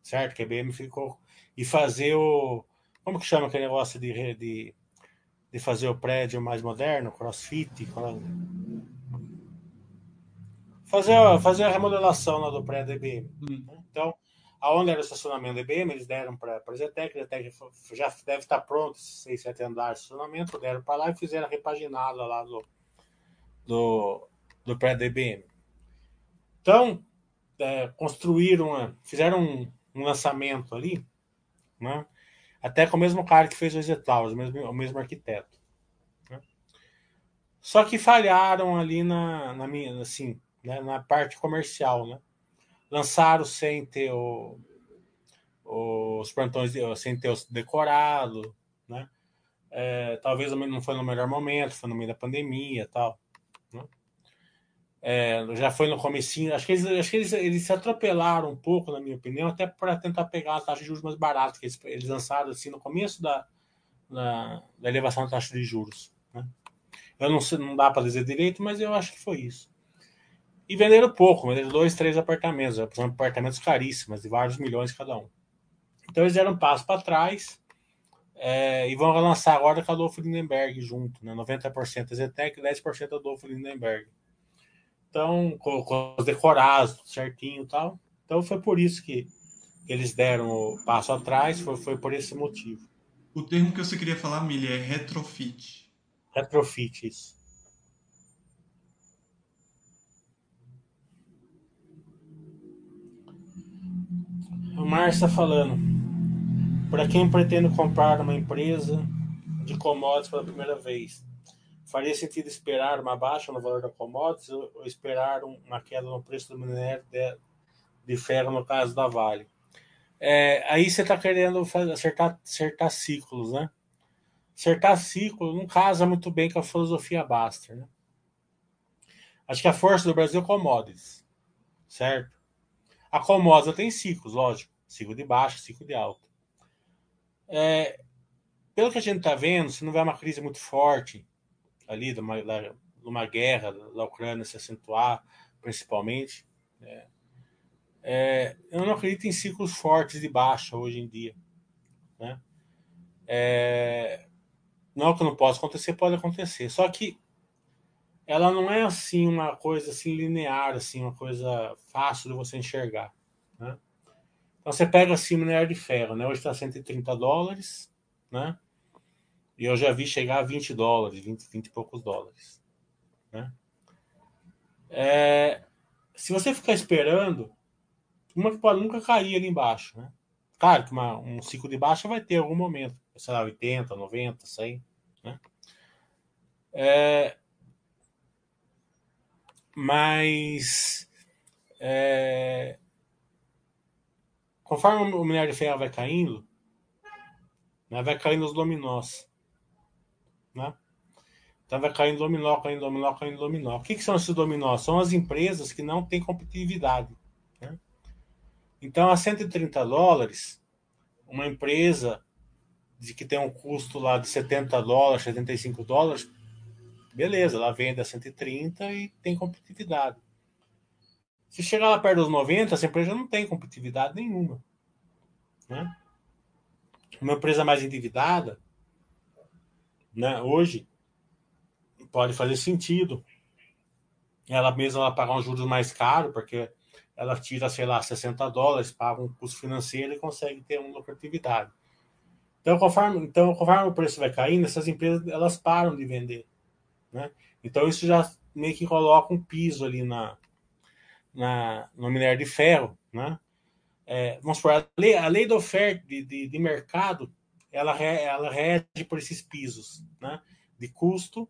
Certo? Que a IBM ficou. E fazer o. Como que chama aquele negócio de, de, de fazer o prédio mais moderno? Crossfit? Fazer, fazer a remodelação lá do prédio da IBM. Hum. Então, Aonde era o estacionamento da IBM, eles deram para a Zetec, a Zetec já deve estar pronto, seis, sete andares de estacionamento, deram para lá e fizeram a repaginada lá do, do, do prédio da IBM. Então, é, construíram, fizeram um, um, lançamento ali, né? até com o mesmo cara que fez o Exetowers, o mesmo, o mesmo arquiteto. Né? Só que falharam ali na, na minha, assim, né, na parte comercial, né? lançaram sem ter o, os plantões, sem ter os decorado, né? É, talvez não foi no melhor momento, foi no meio da pandemia tal. Né? É, já foi no comecinho, acho que, eles, acho que eles, eles se atropelaram um pouco, na minha opinião, até para tentar pegar a taxa de juros mais barata, que eles, eles lançaram assim no começo da, da, da elevação da taxa de juros. Né? Eu não sei, não dá para dizer direito, mas eu acho que foi isso. E venderam pouco, venderam dois, três apartamentos, apartamentos caríssimos, de vários milhões cada um. Então eles deram um passo para trás é, e vão lançar agora com a Adolfo Lindenberg junto, né? 90% Zetec e 10% Adolfo Lindenberg. Então, com, com os decorados, certinho e tal. Então foi por isso que eles deram o passo atrás, foi, foi por esse motivo. O termo que você queria falar, Milha, é retrofit. Retrofit, isso. O Márcio está falando. Para quem pretende comprar uma empresa de commodities pela primeira vez, faria sentido esperar uma baixa no valor da commodities ou esperar uma queda no preço do minério de, de ferro, no caso da Vale? É, aí você está querendo acertar, acertar ciclos, né? Acertar ciclo não casa muito bem com a filosofia Baster, né? Acho que a força do Brasil é commodities, certo? A commodities tem ciclos, lógico. Ciclo de baixa, ciclo de alta. É, pelo que a gente está vendo, se não houver uma crise muito forte ali, de uma, de uma guerra da Ucrânia se acentuar, principalmente, é, é, eu não acredito em ciclos fortes de baixa hoje em dia. Né? É, não que não possa acontecer, pode acontecer. Só que ela não é assim uma coisa assim linear, assim uma coisa fácil de você enxergar. Né? Então você pega assim minério de ferro, né? Hoje está 130 dólares, né? E eu já vi chegar a 20 dólares, 20, 20 e poucos dólares. Né? É, se você ficar esperando, uma que pode nunca cair ali embaixo. Né? Claro que uma, um ciclo de baixa vai ter algum momento, sei lá, 80, 90, 100. Né? É, mas é, conforme o minério de ferro vai caindo, né, vai caindo os dominós. Né? Vai caindo dominó, caindo dominó, caindo dominó. O que, que são esses dominós? São as empresas que não têm competitividade. Né? Então, a 130 dólares, uma empresa de que tem um custo lá de 70 dólares, 75 dólares, beleza, ela vende a 130 e tem competitividade. Se chegar lá perto dos 90, essa empresa não tem competitividade nenhuma. Né? Uma empresa mais endividada, né, hoje, pode fazer sentido ela mesma pagar um juros mais caro, porque ela tira, sei lá, 60 dólares, paga um custo financeiro e consegue ter uma lucratividade. Então, conforme, então, conforme o preço vai caindo, essas empresas elas param de vender. Né? Então, isso já meio que coloca um piso ali na, na, no minério de ferro, né? É, vamos supor, a lei, a lei da oferta de, de, de mercado, ela, ela rege por esses pisos, né? De custo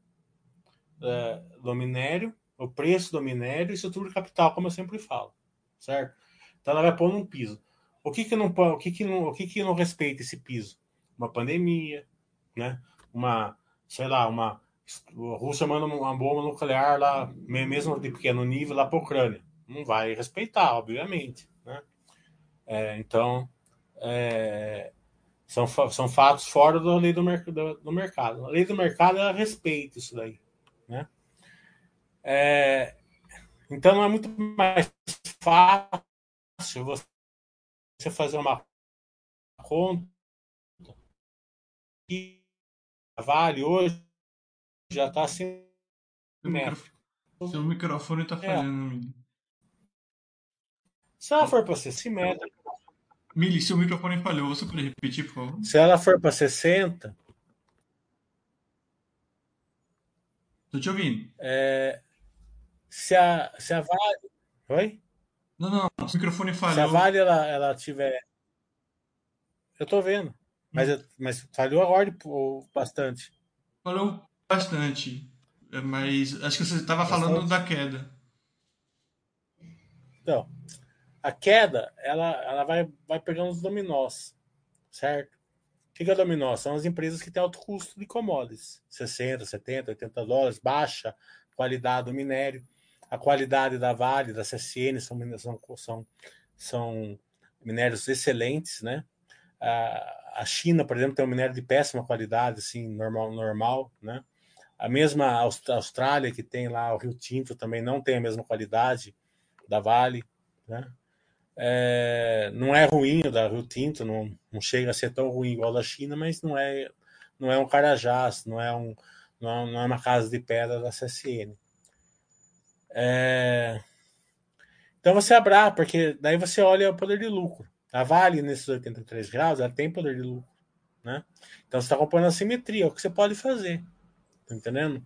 é, do minério, o preço do minério e estrutura de capital, como eu sempre falo, certo? Então ela vai pôr num piso. O que que não o que que não, o que que não respeita esse piso? Uma pandemia, né? Uma, sei lá, uma a Rússia manda uma bomba nuclear lá, mesmo de pequeno nível, lá para a Ucrânia não vai respeitar, obviamente. Né? É, então, é, são, são fatos fora da lei do, do, do, mercado. A lei do mercado ela respeita isso daí. Né? É, então, não é muito mais fácil você fazer uma conta que vale hoje já está assim. Seu microfone está é. falhando, é. Se ela for para ser simétrica. Mili, seu microfone falhou, você pode repetir, por favor? Se ela for para 60. Tô te ouvindo. É, se, a, se a Vale. Oi? Não, não, o microfone falhou. Se a Vale ela, ela tiver. Eu tô vendo. Mas, hum. mas falhou agora bastante. Falhou bastante. É, mas acho que você estava falando da queda. Então, a queda, ela, ela vai, vai pegando os dominós, certo? O que é dominó? São as empresas que têm alto custo de commodities, 60, 70, 80 dólares, baixa qualidade do minério. A qualidade da Vale, da CSN, são, são, são, são minérios excelentes, né? A, China, por exemplo, tem um minério de péssima qualidade, assim, normal, normal, né? A mesma Austrália, que tem lá o Rio Tinto, também não tem a mesma qualidade da Vale, né? É, não é ruim o da Rio Tinto, não, não chega a ser tão ruim igual da China, mas não é, não é um Carajás, não é, um, não é, não é uma casa de pedra da CSN. É, então você abra, porque daí você olha o poder de lucro. A Vale, nesses 83 graus, ela tem poder de lucro. Né? Então você está acompanhando a simetria, é o que você pode fazer. Tá entendendo?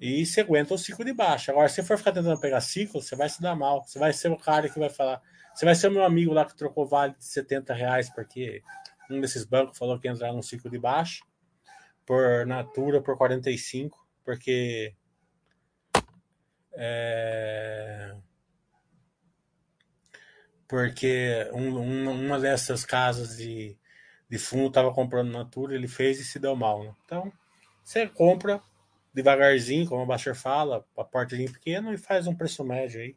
E você aguenta o ciclo de baixa. Agora, se for ficar tentando pegar ciclo, você vai se dar mal. Você vai ser o cara que vai falar. Você vai ser o meu amigo lá que trocou vale de 70 reais, porque um desses bancos falou que ia entrar num ciclo de baixa por Natura por 45, porque é, porque um, um, uma dessas casas de, de fundo estava comprando Natura, ele fez e se deu mal. Né? Então, você compra devagarzinho, como o Baster fala, a portinha pequena e faz um preço médio aí.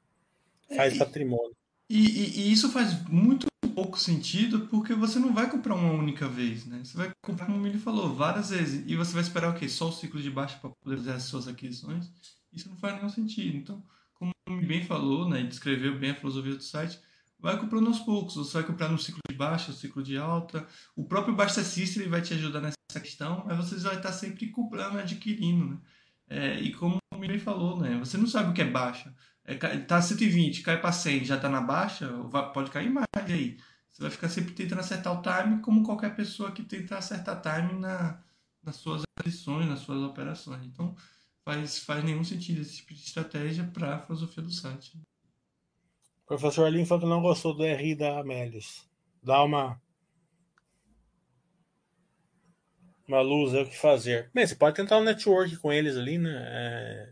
Faz é, patrimônio. E, e, e, isso faz muito pouco sentido porque você não vai comprar uma única vez, né? Você vai comprar, como ele falou, várias vezes. E você vai esperar o quê? Só o ciclo de baixa para poder fazer as suas aquisições? Isso não faz nenhum sentido. Então, como ele bem falou, né, e descreveu bem a filosofia do site, vai comprando aos poucos. Você vai comprar no ciclo de baixa, no ciclo de alta. O próprio Basta System vai te ajudar nessa questão, mas você vai estar sempre comprando, adquirindo, né? É, e como o bem falou, né? Você não sabe o que é baixa. É, tá 120, cai para 100, já tá na baixa, pode cair mais aí. Você vai ficar sempre tentando acertar o time, como qualquer pessoa que tenta acertar time na, nas suas aquisições, nas suas operações. Então, faz, faz nenhum sentido esse tipo de estratégia para a filosofia do site. O professor Aline falou que não gostou do RI da Amélis. Dá uma. Uma luz aí o que fazer. Bem, você pode tentar um network com eles ali, né?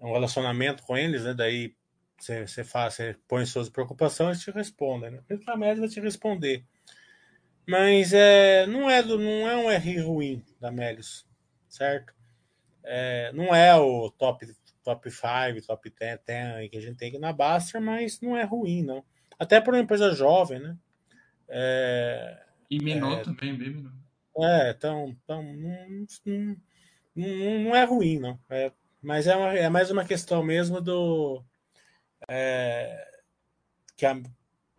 É um relacionamento com eles, né? Daí você, você, faz, você põe suas preocupações e te respondem, né? A média vai te responder. Mas é, não, é não é um R ruim da Melius, certo? É, não é o top top 5, top 10, 10 que a gente tem aqui na Baster, mas não é ruim, não. Até para uma empresa jovem, né? É, e menor é, também, bem menor. É, então, então não, não, não, é ruim, não. É, mas é, uma, é mais uma questão mesmo do. É, que a,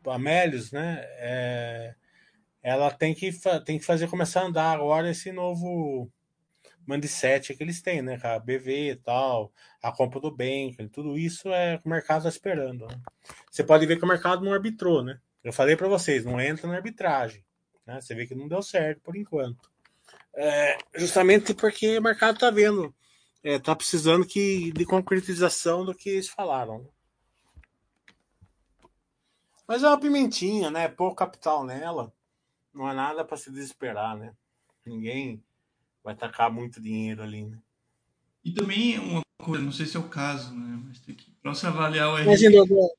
a Melius, né? É, ela tem que, tem que fazer começar a andar agora esse novo mindset que eles têm, né? A BV e tal, a compra do bem, tudo isso é o mercado está esperando. Né? Você pode ver que o mercado não arbitrou, né? Eu falei para vocês, não entra na arbitragem. Né? Você vê que não deu certo por enquanto. É, justamente porque o mercado está vendo é, tá precisando que, de concretização do que eles falaram. Mas é uma pimentinha, né? Pouco capital nela. Não é nada para se desesperar, né? Ninguém vai tacar muito dinheiro ali, né? E também uma coisa, não sei se é o caso, né? Mas tem que. Para você avaliar o Imagina, do,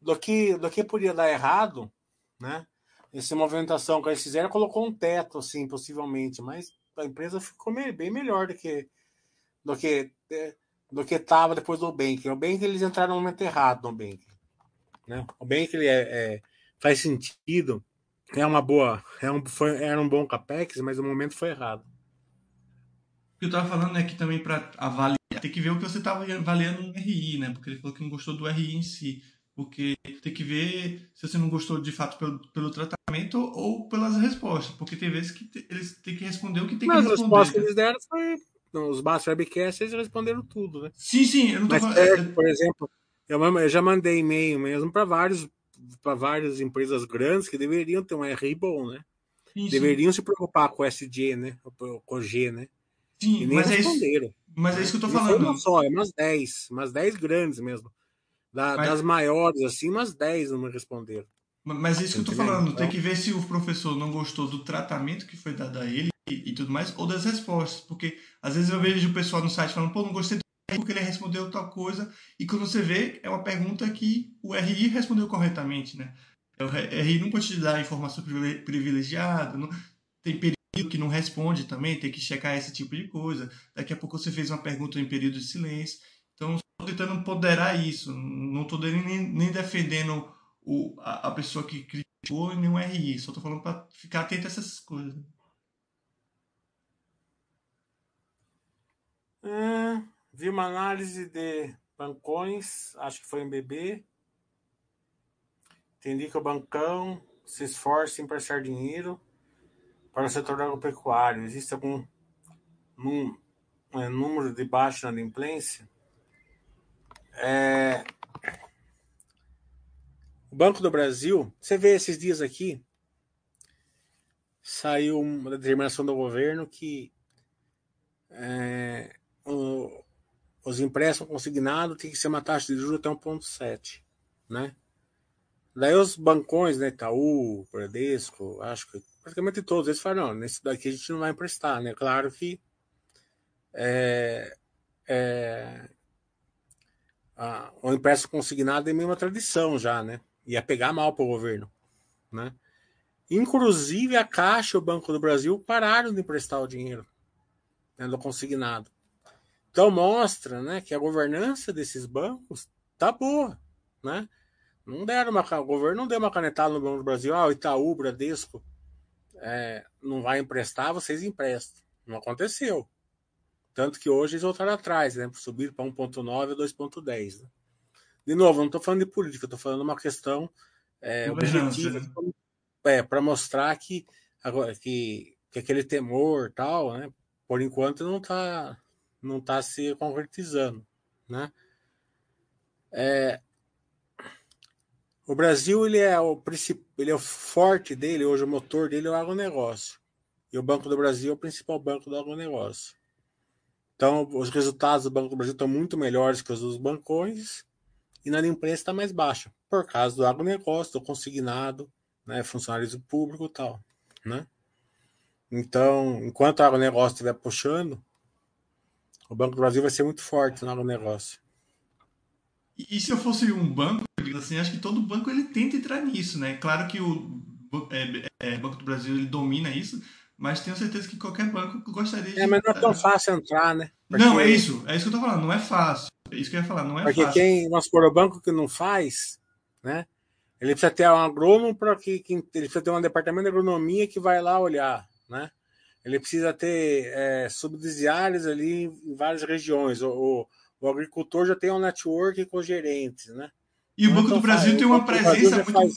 do, que, do que podia dar errado, né? Essa movimentação que eles fizeram colocou um teto, assim, possivelmente, mas a empresa ficou bem melhor do que do que é, do que estava depois do Bank. O Bank eles entraram no momento errado no Bank. Né? O Bank ele é, é, faz sentido, é uma boa, é um, foi, era um bom capex, mas o momento foi errado. O que eu estava falando é que também para avaliar, tem que ver o que você estava avaliando no RI, né? Porque ele falou que não gostou do RI em si. Porque tem que ver se você não gostou de fato pelo, pelo tratamento ou pelas respostas. Porque tem vezes que eles têm que responder o que tem Mas que responder. Mas as respostas que eles deram foi os Bass Webcasts eles responderam tudo, né? Sim, sim. Eu não tô Mas, falando... é, por exemplo, eu, eu já mandei e-mail mesmo para vários para várias empresas grandes que deveriam ter um RI bom, né? Sim, deveriam sim. se preocupar com o SG, né? Com o G, né? Sim, mas responderam. É isso, mas é isso que eu tô falando. Não só, é umas 10, umas 10 grandes mesmo. Da, mas... Das maiores, assim, umas 10 não me responderam. Mas é isso que eu tô falando. Tem que ver se o professor não gostou do tratamento que foi dado a ele e, e tudo mais, ou das respostas. Porque às vezes eu vejo o pessoal no site falando, pô, não gostei do porque ele respondeu tal coisa. E quando você vê, é uma pergunta que o RI respondeu corretamente, né? O RI não pode te dar informação privilegiada, não, tem período que não responde também, tem que checar esse tipo de coisa. Daqui a pouco você fez uma pergunta em período de silêncio. Então, estou tentando empoderar isso. Não estou nem, nem defendendo o, a, a pessoa que criticou nem o RI. Só estou falando para ficar atento a essas coisas. É, vi uma análise de bancões, acho que foi em BB. Entendi que o bancão se esforça em prestar dinheiro para o setor agropecuário. Existe algum num, é, número de baixa inadimplência? É... O Banco do Brasil, você vê esses dias aqui, saiu uma determinação do governo que é, o, os empréstimos consignados tem que ser uma taxa de juros até 1,7, né? Daí os bancões, né, Itaú, Bradesco, acho que praticamente todos, eles falam, não, nesse daqui a gente não vai emprestar, né? Claro que é, é, o empréstimo consignado é meio uma tradição já, né? Ia pegar mal para o governo, né? Inclusive a Caixa e o Banco do Brasil pararam de emprestar o dinheiro né, do consignado. Então mostra, né, que a governança desses bancos tá boa, né? Não deram uma, o governo não deu uma canetada no Banco do Brasil, ah, o Itaú, Bradesco, é, não vai emprestar, vocês emprestam. Não aconteceu. Tanto que hoje eles voltaram atrás, né? Subir para 1,9 a 2,10. Né? De novo, não estou falando de política, estou falando de uma questão é, objetiva né? é, para mostrar que, que, que aquele temor tal, né? Por enquanto não está não tá se concretizando, né? É, o Brasil ele é o ele é o forte dele, hoje o motor dele é o agronegócio. E o Banco do Brasil é o principal banco do agronegócio. Então, os resultados do Banco do Brasil estão muito melhores que os dos bancões e na imprensa está mais baixa, por causa do agronegócio, do consignado, né, funcionários público e tal, né? Então, enquanto o agronegócio estiver puxando, o Banco do Brasil vai ser muito forte no agronegócio. E, se eu fosse um banco, assim, acho que todo banco ele tenta entrar nisso, né? Claro que o é, é, Banco do Brasil ele domina isso, mas tenho certeza que qualquer banco gostaria de. É, mas não é tão fácil entrar, né? Porque... Não, é isso, é isso que eu tô falando, não é fácil. É isso que eu ia falar, não é Porque fácil. Porque quem, vamos supor, o banco que não faz, né? Ele precisa ter um agrônomo para que, que, ele precisa ter um departamento de agronomia que vai lá olhar, né? Ele precisa ter é, subsidiários ali em várias regiões. O, o, o agricultor já tem um network com gerentes, né? E o Banco do Brasil tem uma presença muito.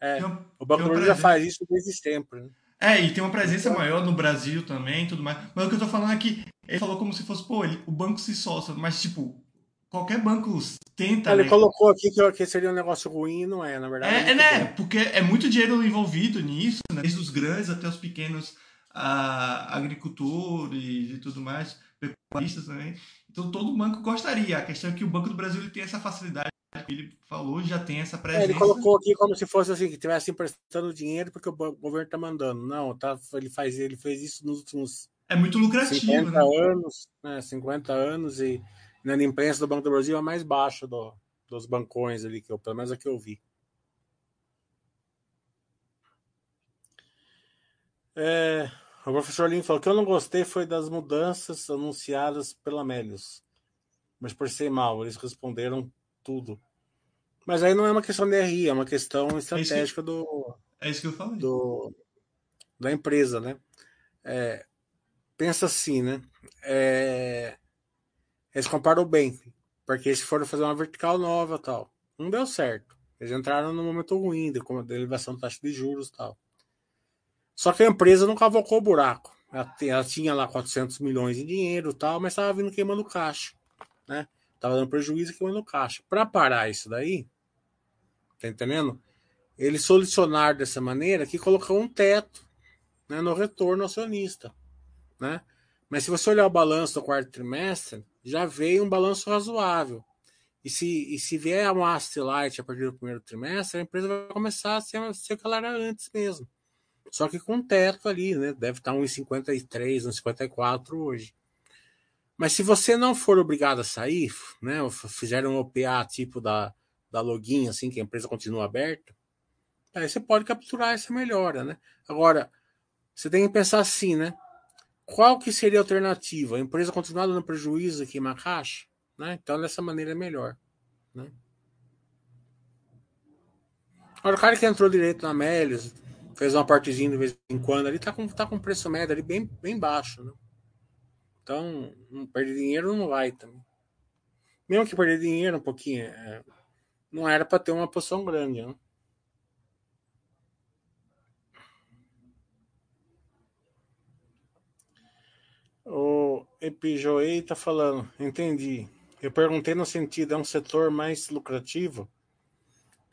É, o Banco do Brasil já faz isso desde sempre. Né? É, e tem uma presença então, maior no Brasil também tudo mais. Mas o que eu tô falando é que ele falou como se fosse, pô, ele, o banco se soça, mas tipo, qualquer banco tenta. Ele né? colocou aqui que, que seria um negócio ruim e não é, na verdade. É, é, né? Bom. Porque é muito dinheiro envolvido nisso, né? desde os grandes até os pequenos a, agricultores e tudo mais, pecuaristas também. Então todo banco gostaria. A questão é que o Banco do Brasil ele tem essa facilidade que ele falou, já tem essa presença. É, ele colocou aqui como se fosse assim, que estivesse emprestando dinheiro porque o governo está mandando. Não, tá, ele, faz, ele fez isso nos últimos. É muito lucrativo. 50 né? anos, né? 50 anos e na imprensa do Banco do Brasil é mais baixa do, dos bancões ali, que eu, pelo menos a que eu vi. É, o professor Lin falou que eu não gostei foi das mudanças anunciadas pela Melius. Mas por ser mal, eles responderam tudo. Mas aí não é uma questão de RI, é uma questão estratégica é do. É isso que eu falei. Do, da empresa, né? É, pensa assim, né? É, eles comparam bem, porque eles foram fazer uma vertical nova tal. Não deu certo. Eles entraram no momento ruim, de, de elevação da taxa de juros tal. Só que a empresa não cavocou o buraco. Ela, ela tinha lá 400 milhões de dinheiro tal, mas estava vindo queimando caixa, né? Tava dando prejuízo e queimando caixa. Para parar isso daí, tá entendendo? Eles solucionaram dessa maneira que colocou um teto né, no retorno acionista, né? Mas se você olhar o balanço do quarto trimestre, já veio um balanço razoável. E se, e se vier um asset light a partir do primeiro trimestre, a empresa vai começar a ser, ser o que ela era antes mesmo. Só que com teto ali, né? Deve estar 1,53, 1,54 hoje. Mas se você não for obrigado a sair, né? Fizeram um OPA tipo da, da login, assim, que a empresa continua aberta, aí você pode capturar essa melhora, né? Agora, você tem que pensar assim, né? Qual que seria a alternativa? A empresa continuar dando prejuízo aqui em caixa? Né? Então, dessa maneira é melhor. Né? Agora, o cara que entrou direito na Melios, fez uma partezinha de vez em quando ali, tá com, tá com preço médio ali bem, bem baixo, né? Então, perder dinheiro não vai também. Mesmo que perder dinheiro um pouquinho, é, não era para ter uma poção grande, né? O Epijoei tá falando, entendi. Eu perguntei no sentido, é um setor mais lucrativo?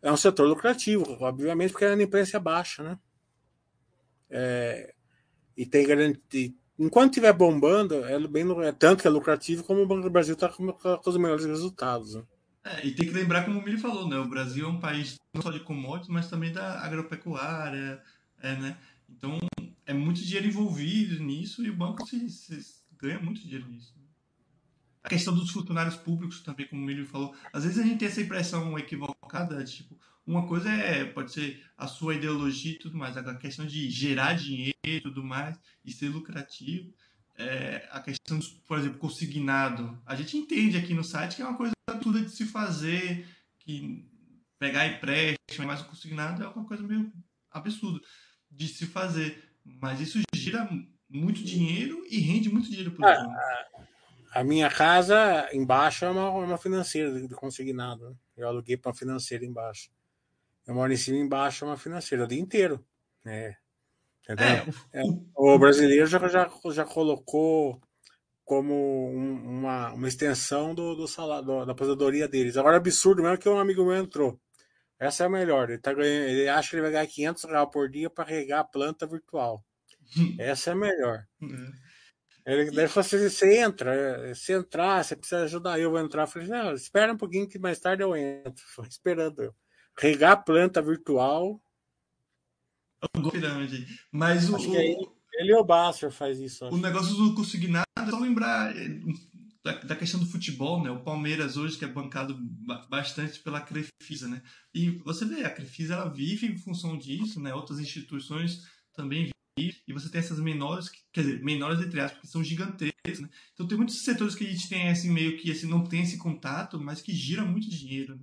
É um setor lucrativo, obviamente, porque a inadimplência é baixa, né? É, e tem garantia. Enquanto estiver bombando, é, bem, é tanto que é lucrativo como o Banco do Brasil está com, com, os melhores resultados. Né? É, e tem que lembrar, como o Mili falou, né? O Brasil é um país não só de commodities, mas também da agropecuária, é, né? Então, é muito dinheiro envolvido nisso e o banco se, se ganha muito dinheiro nisso. A questão dos funcionários públicos também, como o Mili falou. Às vezes a gente tem essa impressão equivocada, tipo, uma coisa é, pode ser a sua ideologia e tudo mais, a questão de gerar dinheiro e tudo mais, e ser lucrativo. É, a questão, de, por exemplo, consignado. A gente entende aqui no site que é uma coisa tudo de se fazer, que pegar empréstimo, mas o consignado é uma coisa meio absurda de se fazer. Mas isso gira muito dinheiro e rende muito dinheiro para o ah, A minha casa embaixo é uma, uma financeira de consignado. Né? Eu aluguei para uma financeira embaixo. Eu moro em cima e embaixo é uma financeira o dia inteiro. É. É, o brasileiro já, já, já colocou como um, uma, uma extensão do, do salário, da aposentadoria deles. Agora, absurdo mesmo que um amigo meu entrou. Essa é a melhor. Ele, tá ganhando, ele acha que ele vai ganhar 500 reais por dia para regar a planta virtual. Essa é a melhor. Uhum. Ele, daí falou assim: você entra, se entrar, você precisa ajudar eu, vou entrar. Eu falei: não, espera um pouquinho que mais tarde eu entro. Foi esperando eu regar a planta virtual. Pirâmide. Mas o. Acho que é ele, ele o Basser faz isso. Acho. O negócio do consignado é só lembrar é, da, da, questão do futebol, né? O Palmeiras hoje, que é bancado bastante pela Crefisa, né? E você vê, a Crefisa ela vive em função disso, né? Outras instituições também vivem. E você tem essas menores, quer dizer, menores entre aspas, que são gigantescas, né? Então tem muitos setores que a gente tem assim meio que assim, não tem esse contato, mas que gira muito dinheiro. Né?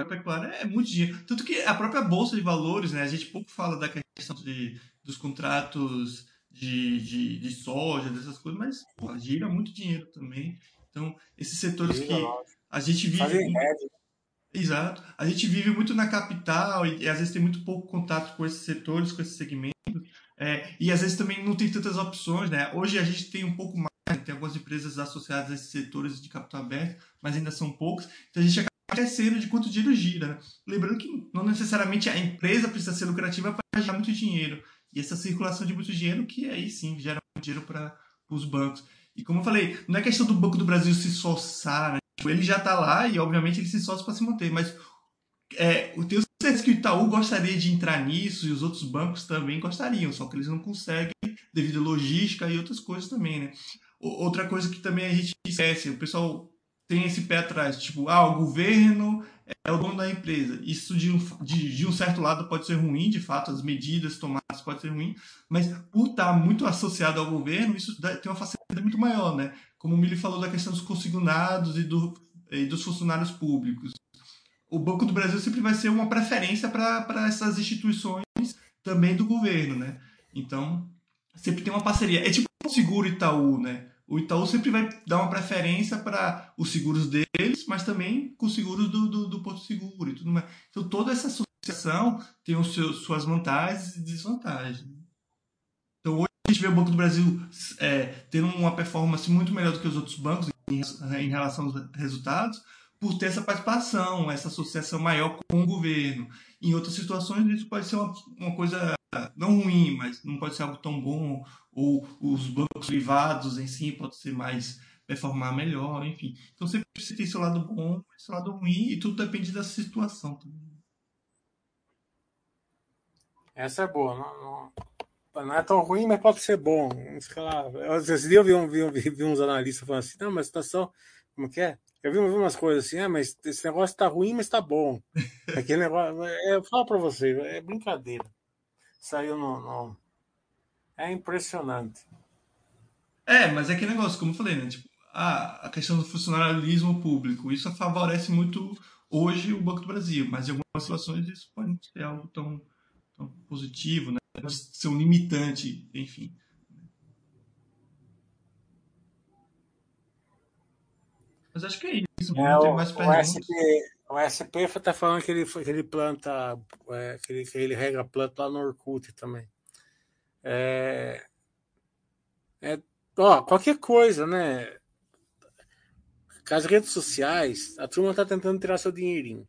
A pecuária é muito dinheiro. Tanto que a própria Bolsa de Valores, né? A gente pouco fala da questão de, dos contratos de, de, de soja, dessas coisas, mas pô, gira muito dinheiro também. Então, esses setores que a gente vive. Exato. A gente vive muito na capital e, e, às vezes tem muito pouco contato com esses setores, com esses segmentos. É, e às vezes também não tem tantas opções, né? Hoje a gente tem um pouco mais, tem algumas empresas associadas a esses setores de capital aberto, mas ainda são poucos. Então a gente acaba crescendo de quanto dinheiro gira. Né? Lembrando que não necessariamente a empresa precisa ser lucrativa para gerar muito dinheiro. E essa circulação de muito dinheiro que aí sim gera dinheiro para os bancos. E como eu falei, não é questão do Banco do Brasil se esforçar, né? Tipo, ele já está lá e obviamente ele se esforça para se manter, mas é, eu tenho certeza que o Itaú gostaria de entrar nisso e os outros bancos também gostariam, só que eles não conseguem devido à logística e outras coisas também, né? Outra coisa que também a gente esquece, o pessoal tem esse pé atrás, tipo, ah, o governo é o dono da empresa. Isso de um, de, de um certo lado pode ser ruim, de fato, as medidas tomadas podem ser ruim, mas por estar muito associado ao governo, isso tem uma facilidade muito maior, né? Como o Mili falou da questão dos consignados e, do, e dos funcionários públicos. O Banco do Brasil sempre vai ser uma preferência para essas instituições também do governo, né? Então, sempre tem uma parceria. É tipo o seguro Itaú, né? O Itaú sempre vai dar uma preferência para os seguros deles, mas também com os seguros do, do, do, Porto Seguro e tudo mais. Então, toda essa associação tem os seus, suas vantagens e desvantagens. Então, hoje a gente vê o Banco do Brasil é, tendo uma performance muito melhor do que os outros bancos em, em relação aos resultados, por ter essa participação, essa associação maior com o governo. Em outras situações, isso pode ser uma, uma coisa não ruim, mas não pode ser algo tão bom, ou os bancos privados em si pode ser mais performar melhor, enfim. Então sempre você tem seu lado bom, seu lado ruim, e tudo depende da situação também. Essa é boa, não, não, não é tão ruim, mas pode ser bom. Esse dia eu vi, um, vi, vi, uns analistas falando assim, não, mas a situação, como que é? Eu vi, umas coisas assim, ah, mas esse negócio tá ruim, mas tá bom. Aquele negócio, é, eu falo para você, é brincadeira saiu no, no, É impressionante. É, mas é que negócio, como eu falei, né? Tipo, a, a questão do funcionalismo público, isso favorece muito hoje o Banco do Brasil, mas em algumas situações isso pode não ser algo tão, tão positivo, né? Pode ser um limitante, enfim. Mas acho que é isso. É, não tem mais perguntas. O SP está falando que ele, que ele planta, é, que, ele, que ele rega planta lá no Orkut também. É, é, ó, qualquer coisa, né? Com as redes sociais, a turma tá tentando tirar seu dinheirinho.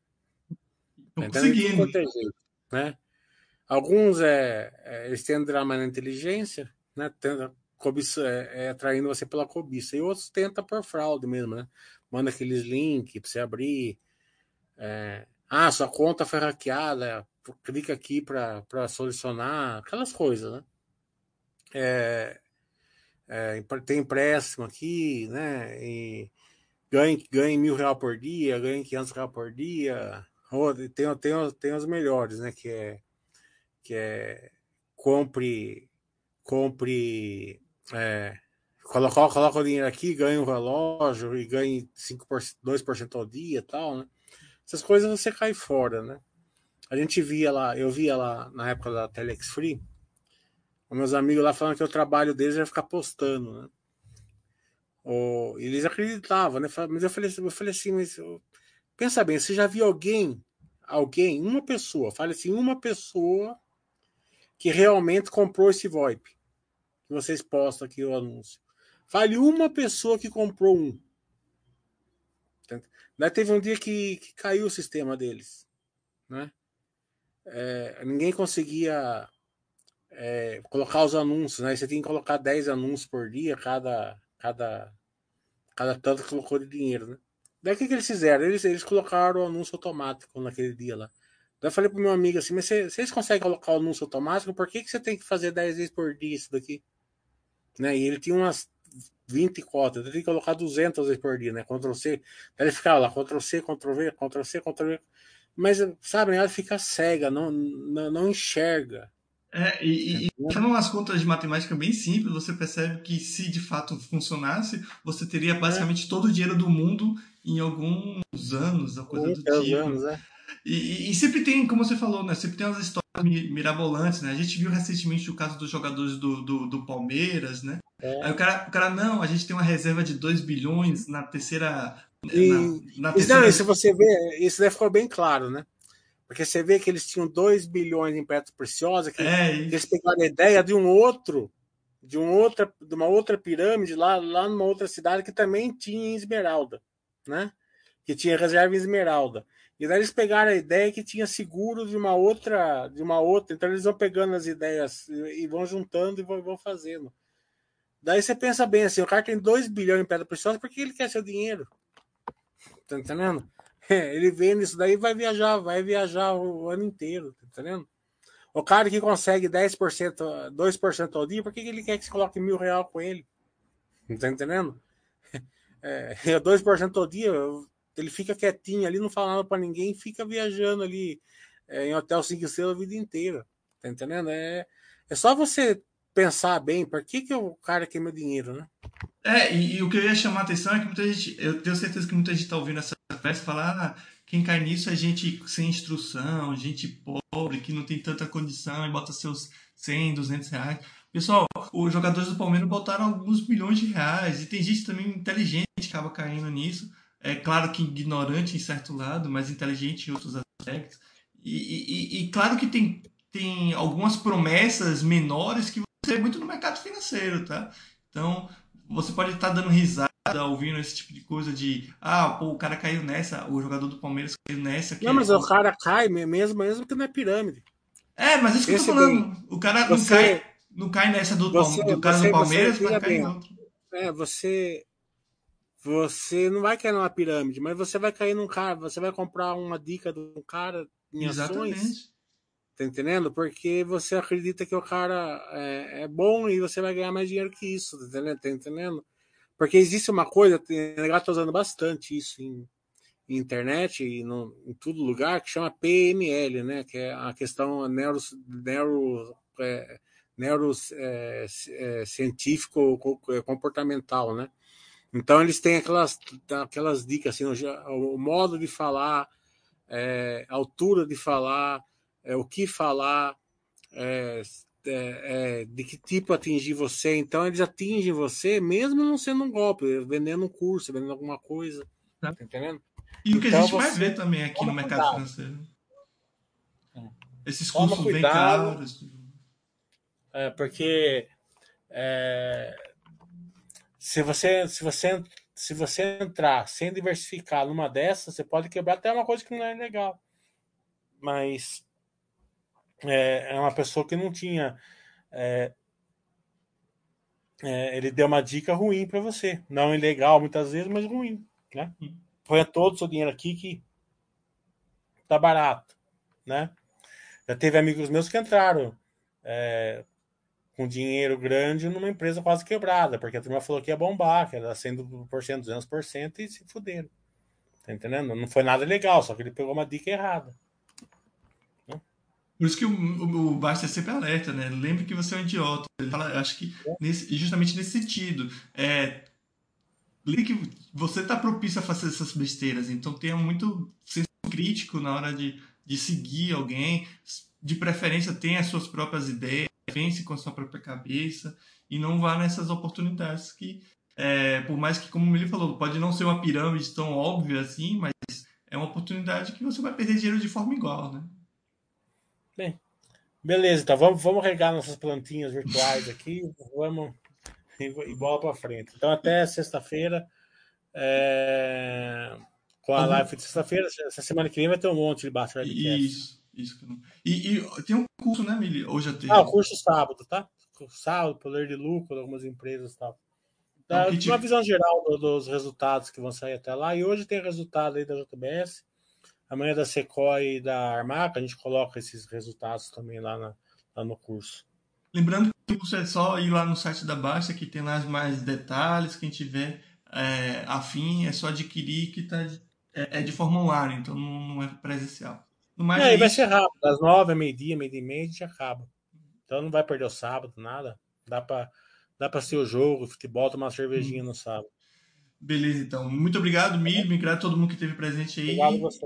Tá conseguindo. né? Alguns é, é, eles tentam drama na inteligência, né? Tenta, cobiça, é, é, atraindo você pela cobiça. E outros tentam por fraude mesmo, né? Manda aqueles links para você abrir. É, ah, sua conta foi hackeada, clica aqui para solucionar, aquelas coisas, né? É, é, tem empréstimo aqui, né? E ganhe, ganhe mil reais por dia, ganhe quinhentos reais por dia. Tem, tem, tem os melhores, né? Que é, que é compre, compre, é, coloca, coloca o dinheiro aqui, ganha um relógio e ganhe 5%, 2% ao dia tal, né? Essas coisas você cai fora, né? A gente via lá, eu via lá na época da Telex Free, os meus amigos lá falando que o trabalho deles era ficar postando, né? Ou, eles acreditavam, né? Mas eu falei, eu falei assim, mas pensa bem, você já viu alguém, alguém, uma pessoa, fale assim, uma pessoa que realmente comprou esse VoIP, que vocês postam aqui o anúncio. Fale uma pessoa que comprou um. Daí teve um dia que, que caiu o sistema deles, né? É, ninguém conseguia é, colocar os anúncios, né? Você tem que colocar 10 anúncios por dia, cada, cada, cada tanto que colocou de dinheiro, né? Daí o que, que eles fizeram? Eles, eles colocaram o anúncio automático naquele dia lá. Daí eu falei pro meu amigo assim, mas vocês conseguem colocar o anúncio automático? Por que, que você tem que fazer 10 vezes por dia isso daqui? Né? E ele tinha umas 20 cotas, tenho que colocar 200 vezes por dia, né? Ctrl C. Ele ficava lá, Ctrl C, Ctrl V, Ctrl C, Ctrl V. Mas, sabe, ela fica cega, não, não, não enxerga. É, e, e fazendo umas contas de matemática bem simples, você percebe que se de fato funcionasse, você teria basicamente é. todo o dinheiro do mundo em alguns anos, a coisa do tipo. Anos, é. E, e, sempre tem, como você falou, né? Sempre tem umas histórias mirabolantes, né? A gente viu recentemente o caso dos jogadores do, do, do Palmeiras, né? É. Aí o cara, o cara, não, a gente tem uma reserva de 2 bilhões na terceira. E, na, na terceira... Não, isso você vê, isso daí ficou bem claro, né? Porque você vê que eles tinham 2 bilhões em pedras preciosas, que, é eles pegaram a ideia de um outro, de, um outra, de uma outra pirâmide lá, lá numa outra cidade que também tinha esmeralda, né? Que tinha reserva em esmeralda. E daí eles pegaram a ideia que tinha seguro de uma outra, de uma outra. Então eles vão pegando as ideias e vão juntando e vão, vão fazendo. Daí você pensa bem assim, o cara tem 2 bilhões em pedra preciosa, por que ele quer seu dinheiro? Tá entendendo? É, ele vende isso daí vai viajar, vai viajar o ano inteiro, tá entendendo? O cara que consegue 10%, 2% ao dia, por que ele quer que você coloque mil reais com ele? Tá entendendo? É, 2% ao dia, ele fica quietinho ali, não fala nada para ninguém, fica viajando ali é, em hotel 5 estrelas a vida inteira. Tá entendendo? É, é só você pensar bem, por que, que o cara quer meu dinheiro, né? É, e, e, o que eu ia chamar a atenção é que muita gente, eu tenho certeza que muita gente está ouvindo essa peça falar, ah, quem cai nisso é gente sem instrução, gente pobre, que não tem tanta condição e bota seus 100, 200 reais. Pessoal, os jogadores do Palmeiras botaram alguns milhões de reais e tem gente também inteligente que acaba caindo nisso. É claro que ignorante em certo lado, mas inteligente em outros aspectos. E, e, e claro que tem, tem algumas promessas menores que você muito no mercado financeiro, tá? Então, você pode estar dando risada ouvindo esse tipo de coisa de ah, pô, o cara caiu nessa, o jogador do Palmeiras caiu nessa. Não, mas é... o cara cai mesmo, mesmo que não é pirâmide. É, mas isso que Esse eu tô falando. O cara não, cai, não cai nessa do, você, do cara você, do Palmeiras, mas cai em outro. É, você. Você não vai cair numa pirâmide, mas você vai cair num cara, você vai comprar uma dica de um cara em Exatamente. ações. Tá entendendo? Porque você acredita que o cara é, é, bom e você vai ganhar mais dinheiro que isso, tá entendendo? Tá entendendo? Porque existe uma coisa, o negócio tá usando bastante isso em, em internet e no, em todo lugar, que chama PML, né? Que é a questão neuro, neuro, é, neuro é, é, é, comportamental, né? Então eles têm aquelas, aquelas dicas assim, o, o modo de falar, é, a altura de falar, é, o que falar, é, é, é, de que tipo atingir você. Então eles atingem você, mesmo não sendo um golpe, vendendo um curso, vendendo alguma coisa. Tá, tá entendendo? E o que então, a gente mais vê também aqui no mercado cuidado. financeiro. É. Esses cursos bem caros. É, porque é, se, você, se, você, se você entrar sem diversificar numa dessas, você pode quebrar até uma coisa que não é legal. Mas é, é uma pessoa que não tinha. É, é, ele deu uma dica ruim para você. Não ilegal muitas vezes, mas ruim. Né? Põe todo o seu dinheiro aqui que tá barato. Né? Já teve amigos meus que entraram é, com dinheiro grande numa empresa quase quebrada, porque a turma falou que ia bombar, que era 100%, 200% e se fuderam. Tá entendendo? Não foi nada legal, só que ele pegou uma dica errada. Por isso que o, o, o Basta é sempre alerta, né? Lembre que você é um idiota. Ele fala, acho que nesse, justamente nesse sentido. É, lembre que você está propício a fazer essas besteiras, então tenha muito senso crítico na hora de, de seguir alguém. De preferência, tenha as suas próprias ideias pense com a sua própria cabeça e não vá nessas oportunidades que, é, por mais que, como ele falou, pode não ser uma pirâmide tão óbvia assim, mas é uma oportunidade que você vai perder dinheiro de forma igual, né? Bem, beleza, então vamos, vamos regar nossas plantinhas virtuais aqui, vamos e bola para frente. Então até sexta-feira. É... Com a uhum. live de sexta-feira, essa semana que vem vai ter um monte de Basta Isso. Isso e, e tem um curso, né, Mili? Hoje tem. Ah, o curso sábado, tá? Sábado, poder de lucro, algumas empresas e tal. Dá então, uma visão geral dos resultados que vão sair até lá. E hoje tem resultado aí da JBS. Amanhã da Sequoia e da Armaca, a gente coloca esses resultados também lá, na, lá no curso. Lembrando que o curso é só ir lá no site da Baixa, que tem lá mais detalhes. Quem tiver é, afim, é só adquirir, que tá, é, é de forma online, então não, não é presencial. Mas é, vai ser rápido, das nove, meio-dia, meio-dia e meia, a gente acaba. Então não vai perder o sábado, nada. Dá pra, dá pra ser o jogo, futebol, tomar uma cervejinha hum. no sábado. Beleza, então. Muito obrigado, Mir, obrigado a todo mundo que esteve presente aí. Obrigado a você.